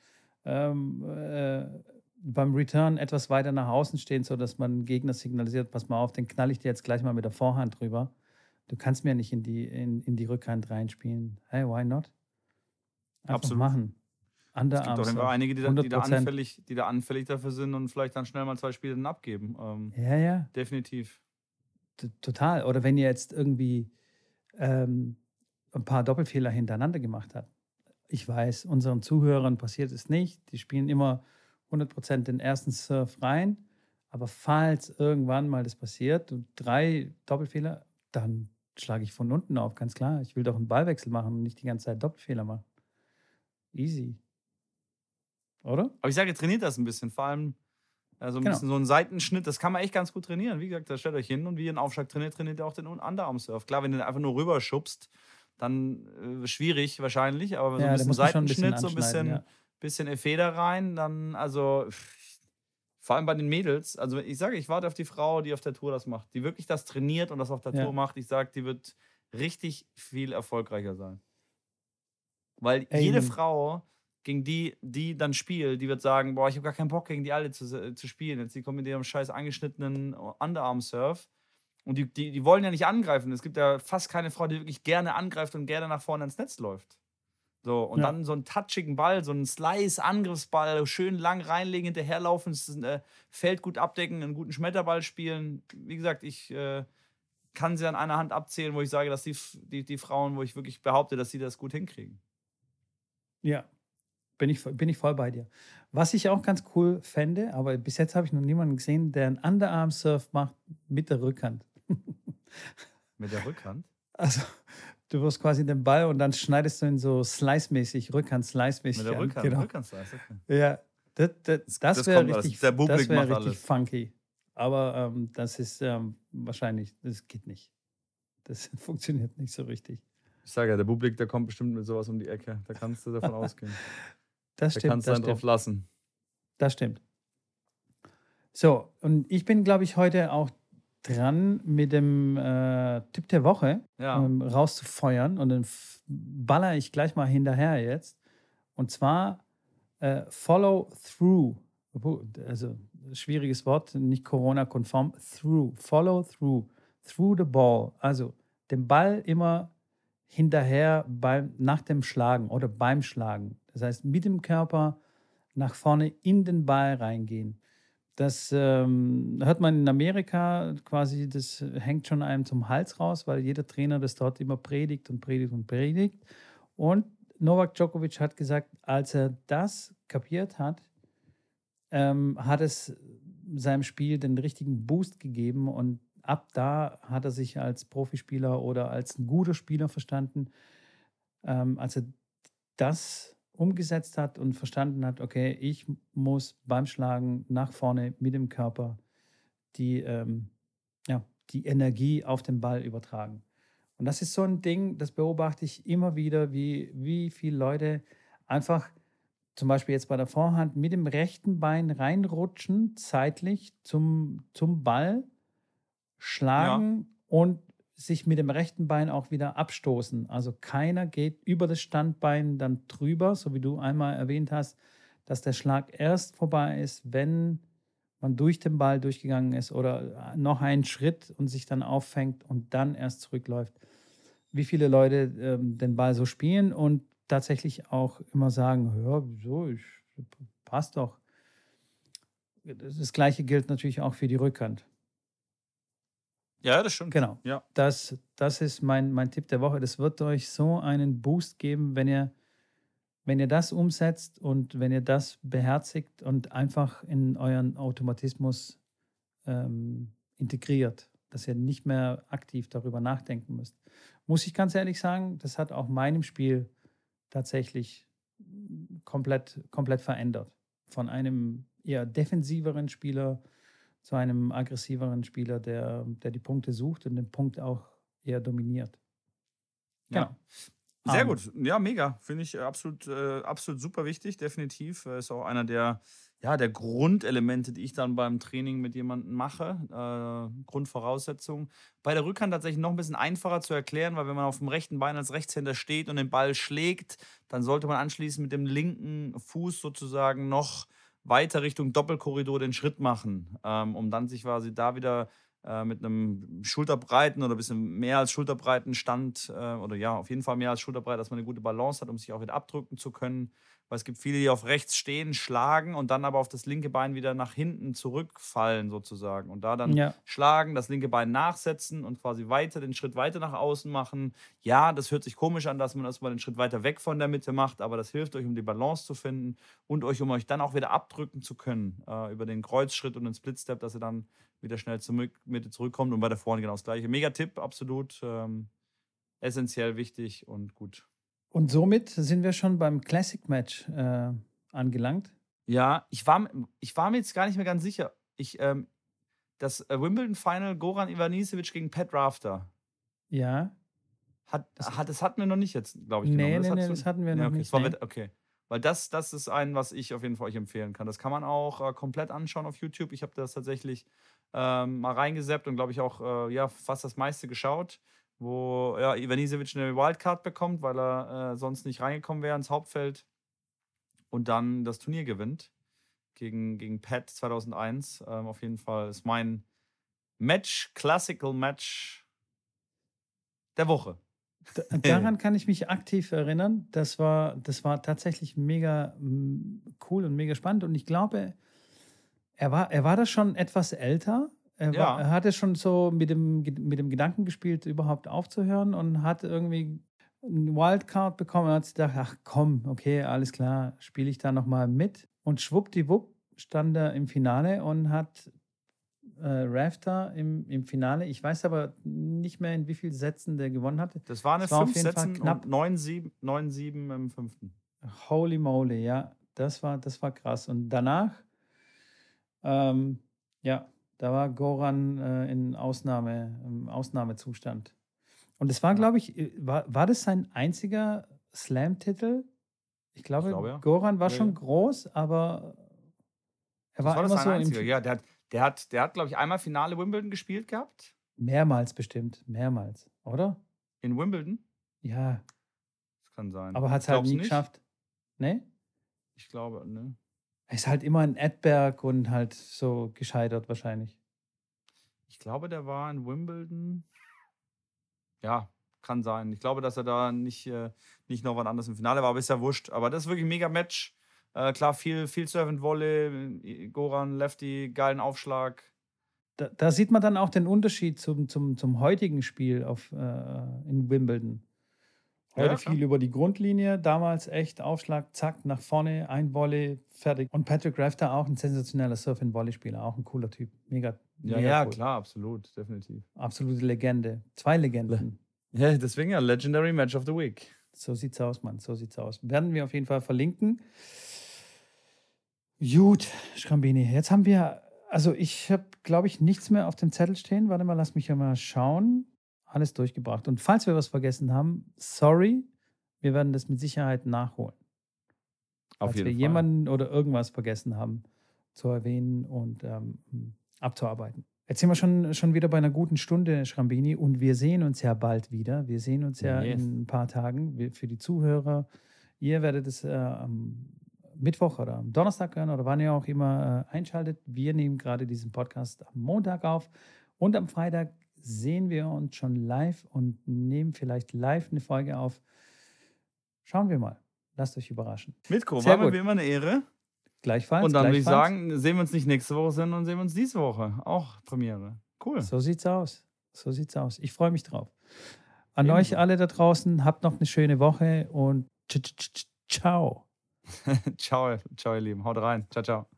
Speaker 2: Ähm, äh, beim Return etwas weiter nach außen stehen, sodass man Gegner signalisiert, pass mal auf, den knall ich dir jetzt gleich mal mit der Vorhand drüber. Du kannst mir nicht in die, in, in die Rückhand reinspielen. Hey, why not? Einfach Absolut. machen.
Speaker 1: Underarms. Es gibt auch einige, die da, die, da anfällig, die da anfällig dafür sind und vielleicht dann schnell mal zwei Spiele dann abgeben. Ähm,
Speaker 2: ja, ja.
Speaker 1: Definitiv.
Speaker 2: T total. Oder wenn ihr jetzt irgendwie ähm, ein paar Doppelfehler hintereinander gemacht habt. Ich weiß, unseren Zuhörern passiert es nicht. Die spielen immer 100% den ersten Surf rein. Aber falls irgendwann mal das passiert und drei Doppelfehler, dann schlage ich von unten auf, ganz klar. Ich will doch einen Ballwechsel machen und nicht die ganze Zeit Doppelfehler machen. Easy. Oder?
Speaker 1: Aber ich sage, trainiert das ein bisschen. Vor allem, Also ein genau. bisschen so ein Seitenschnitt, das kann man echt ganz gut trainieren. Wie gesagt, da stellt euch hin und wie ihr einen Aufschlag trainiert, trainiert ihr auch den Underarm-Surf. Klar, wenn du den einfach nur rüberschubst, dann äh, schwierig wahrscheinlich, aber so ja, ein bisschen Seitenschnitt, ein bisschen so ein bisschen, ja. Bisschen Feder rein, dann, also vor allem bei den Mädels, also ich sage, ich warte auf die Frau, die auf der Tour das macht, die wirklich das trainiert und das auf der ja. Tour macht. Ich sage, die wird richtig viel erfolgreicher sein. Weil Ey, jede Frau, gegen die, die dann spielt, die wird sagen, boah, ich habe gar keinen Bock, gegen die alle zu, zu spielen. Jetzt die kommen mit ihrem scheiß angeschnittenen Underarm-Surf. Und die, die, die wollen ja nicht angreifen. Es gibt ja fast keine Frau, die wirklich gerne angreift und gerne nach vorne ins Netz läuft. So, und ja. dann so einen touchigen Ball, so einen Slice-Angriffsball, schön lang reinlegen, hinterherlaufen, das äh, Feld gut abdecken, einen guten Schmetterball spielen. Wie gesagt, ich äh, kann sie an einer Hand abzählen, wo ich sage, dass die, die, die Frauen, wo ich wirklich behaupte, dass sie das gut hinkriegen.
Speaker 2: Ja, bin ich, bin ich voll bei dir. Was ich auch ganz cool fände, aber bis jetzt habe ich noch niemanden gesehen, der einen Underarm-Surf macht mit der Rückhand.
Speaker 1: mit der Rückhand?
Speaker 2: Also, du wirst quasi den Ball und dann schneidest du ihn so slice-mäßig,
Speaker 1: Rückhand-slice-mäßig. Mit der Rückhand, genau.
Speaker 2: Rückhand-Slice, okay. Ja, das, das, das, wäre richtig, das wär richtig alles. funky. Aber ähm, das ist ähm, wahrscheinlich, das geht nicht. Das funktioniert nicht so richtig.
Speaker 1: Ich sage ja, der Publik, der kommt bestimmt mit sowas um die Ecke. Da kannst du davon ausgehen.
Speaker 2: Das
Speaker 1: da
Speaker 2: stimmt. Da
Speaker 1: kannst du dann drauf lassen.
Speaker 2: Das stimmt. So, und ich bin, glaube ich, heute auch dran mit dem äh, Tipp der Woche ja. ähm, rauszufeuern. Und dann baller ich gleich mal hinterher jetzt. Und zwar äh, Follow Through. Also schwieriges Wort, nicht Corona-konform. Through. Follow through. Through the ball. Also den Ball immer hinterher beim, nach dem Schlagen oder beim Schlagen. Das heißt, mit dem Körper nach vorne in den Ball reingehen. Das ähm, hört man in Amerika quasi, das hängt schon einem zum Hals raus, weil jeder Trainer das dort immer predigt und predigt und predigt. Und Novak Djokovic hat gesagt, als er das kapiert hat, ähm, hat es seinem Spiel den richtigen Boost gegeben und ab da hat er sich als Profispieler oder als ein guter Spieler verstanden. Ähm, als er das umgesetzt hat und verstanden hat, okay, ich muss beim Schlagen nach vorne mit dem Körper die, ähm, ja, die Energie auf den Ball übertragen. Und das ist so ein Ding, das beobachte ich immer wieder, wie, wie viele Leute einfach zum Beispiel jetzt bei der Vorhand mit dem rechten Bein reinrutschen, zeitlich zum, zum Ball, schlagen ja. und sich mit dem rechten Bein auch wieder abstoßen. Also keiner geht über das Standbein dann drüber, so wie du einmal erwähnt hast, dass der Schlag erst vorbei ist, wenn man durch den Ball durchgegangen ist oder noch einen Schritt und sich dann auffängt und dann erst zurückläuft. Wie viele Leute ähm, den Ball so spielen und tatsächlich auch immer sagen, ja, wieso, ich, passt doch. Das gleiche gilt natürlich auch für die Rückhand.
Speaker 1: Ja, das stimmt.
Speaker 2: Genau.
Speaker 1: Ja.
Speaker 2: Das, das ist mein, mein Tipp der Woche. Das wird euch so einen Boost geben, wenn ihr, wenn ihr das umsetzt und wenn ihr das beherzigt und einfach in euren Automatismus ähm, integriert, dass ihr nicht mehr aktiv darüber nachdenken müsst. Muss ich ganz ehrlich sagen, das hat auch meinem Spiel tatsächlich komplett, komplett verändert. Von einem eher defensiveren Spieler zu einem aggressiveren Spieler, der, der die Punkte sucht und den Punkt auch eher dominiert.
Speaker 1: Genau. Ja. Sehr gut. Ja, mega. Finde ich absolut, äh, absolut super wichtig, definitiv. Ist auch einer der, ja, der Grundelemente, die ich dann beim Training mit jemandem mache. Äh, Grundvoraussetzungen. Bei der Rückhand tatsächlich noch ein bisschen einfacher zu erklären, weil wenn man auf dem rechten Bein als Rechtshänder steht und den Ball schlägt, dann sollte man anschließend mit dem linken Fuß sozusagen noch weiter Richtung Doppelkorridor den Schritt machen, ähm, um dann sich quasi da wieder äh, mit einem schulterbreiten oder ein bisschen mehr als schulterbreiten Stand äh, oder ja, auf jeden Fall mehr als schulterbreit, dass man eine gute Balance hat, um sich auch wieder abdrücken zu können weil es gibt viele, die auf rechts stehen, schlagen und dann aber auf das linke Bein wieder nach hinten zurückfallen sozusagen. Und da dann ja. schlagen, das linke Bein nachsetzen und quasi weiter den Schritt weiter nach außen machen. Ja, das hört sich komisch an, dass man erstmal den Schritt weiter weg von der Mitte macht, aber das hilft euch, um die Balance zu finden und euch, um euch dann auch wieder abdrücken zu können äh, über den Kreuzschritt und den Splitstep, dass ihr dann wieder schnell zur Mitte zurückkommt und bei der Vorne genau das gleiche. Mega Tipp, absolut ähm, essentiell wichtig und gut.
Speaker 2: Und somit sind wir schon beim Classic Match äh, angelangt.
Speaker 1: Ja, ich war, ich war mir jetzt gar nicht mehr ganz sicher. Ich, ähm, das äh, Wimbledon Final Goran Ivanisevic gegen Pat Rafter.
Speaker 2: Ja.
Speaker 1: Hat, das, hat, das hatten wir noch nicht jetzt, glaube ich.
Speaker 2: Nee, nee, nee, das hatten wir nee, noch
Speaker 1: okay.
Speaker 2: nicht.
Speaker 1: Nee. okay. Weil das, das ist ein, was ich auf jeden Fall euch empfehlen kann. Das kann man auch äh, komplett anschauen auf YouTube. Ich habe das tatsächlich ähm, mal reingeseppt und glaube ich auch äh, ja, fast das meiste geschaut, wo ja, Ivanisevic eine Wildcard bekommt, weil er äh, sonst nicht reingekommen wäre ins Hauptfeld und dann das Turnier gewinnt gegen, gegen Pat 2001. Ähm, auf jeden Fall ist mein Match, Classical Match der Woche.
Speaker 2: Daran kann ich mich aktiv erinnern. Das war, das war tatsächlich mega cool und mega spannend. Und ich glaube, er war, er war da schon etwas älter. Er,
Speaker 1: ja.
Speaker 2: war, er hatte schon so mit dem, mit dem Gedanken gespielt, überhaupt aufzuhören und hat irgendwie ein Wildcard bekommen und hat sich gedacht, ach komm, okay, alles klar, spiele ich da nochmal mit. Und schwuppdiwupp stand er im Finale und hat äh, Rafter im, im Finale. Ich weiß aber nicht mehr, in wie vielen Sätzen der gewonnen hatte.
Speaker 1: Das war eine das war fünf Sätzen knapp. 9-7 im fünften.
Speaker 2: Holy moly, ja. Das war, das war krass. Und danach, ähm, ja, da war Goran äh, in Ausnahme, im Ausnahmezustand. Und es war, glaube ich, äh, war, war das sein einziger Slam-Titel? Ich glaube, ich glaube ja. Goran war ja, schon ja. groß, aber
Speaker 1: er war, war immer so einziger. Ja, der hat, der hat, der hat, glaube ich, einmal Finale Wimbledon gespielt gehabt.
Speaker 2: Mehrmals bestimmt, mehrmals, oder?
Speaker 1: In Wimbledon?
Speaker 2: Ja.
Speaker 1: Das kann sein.
Speaker 2: Aber hat es halt nie nicht? geschafft. Ne?
Speaker 1: Ich glaube, ne.
Speaker 2: Er ist halt immer in Edberg und halt so gescheitert wahrscheinlich.
Speaker 1: Ich glaube, der war in Wimbledon. Ja, kann sein. Ich glaube, dass er da nicht, äh, nicht noch was anderes im Finale war, aber ist ja wurscht. Aber das ist wirklich ein mega Match. Äh, klar, viel, viel Servant Volley, Goran, Lefty, geilen Aufschlag.
Speaker 2: Da, da, sieht man dann auch den Unterschied zum, zum, zum heutigen Spiel auf, äh, in Wimbledon. Heute ja, viel über die Grundlinie, damals echt Aufschlag, zack, nach vorne, ein Volley, fertig. Und Patrick Rafter auch ein sensationeller Surf-and-Volley-Spieler, auch ein cooler Typ. Mega.
Speaker 1: Ja,
Speaker 2: mega
Speaker 1: ja, cool. klar, absolut, definitiv.
Speaker 2: Absolute Legende. Zwei Legenden.
Speaker 1: Ja, deswegen ja, Legendary Match of the Week.
Speaker 2: So sieht's aus, Mann, so sieht's aus. Werden wir auf jeden Fall verlinken. Gut, Schrambini, jetzt haben wir, also ich habe, glaube ich, nichts mehr auf dem Zettel stehen. Warte mal, lass mich ja mal schauen alles durchgebracht. Und falls wir was vergessen haben, sorry, wir werden das mit Sicherheit nachholen. Auf falls jeden wir Fall. jemanden oder irgendwas vergessen haben zu erwähnen und ähm, abzuarbeiten. Jetzt sind wir schon, schon wieder bei einer guten Stunde, Schrambini, und wir sehen uns ja bald wieder. Wir sehen uns ja yes. in ein paar Tagen. Wir, für die Zuhörer, ihr werdet es äh, am Mittwoch oder am Donnerstag hören oder wann ihr auch immer äh, einschaltet. Wir nehmen gerade diesen Podcast am Montag auf und am Freitag sehen wir uns schon live und nehmen vielleicht live eine Folge auf. Schauen wir mal. Lasst euch überraschen.
Speaker 1: Mitko, war mir wie immer eine Ehre.
Speaker 2: Gleichfalls.
Speaker 1: Und dann
Speaker 2: würde ich
Speaker 1: sagen, sehen wir uns nicht nächste Woche, sondern sehen wir uns diese Woche. Auch Premiere. Cool.
Speaker 2: So sieht's aus. So sieht's aus. Ich freue mich drauf. An Ebenso. euch alle da draußen, habt noch eine schöne Woche und ciao.
Speaker 1: ciao, ciao, ihr Lieben. Haut rein. Ciao, ciao.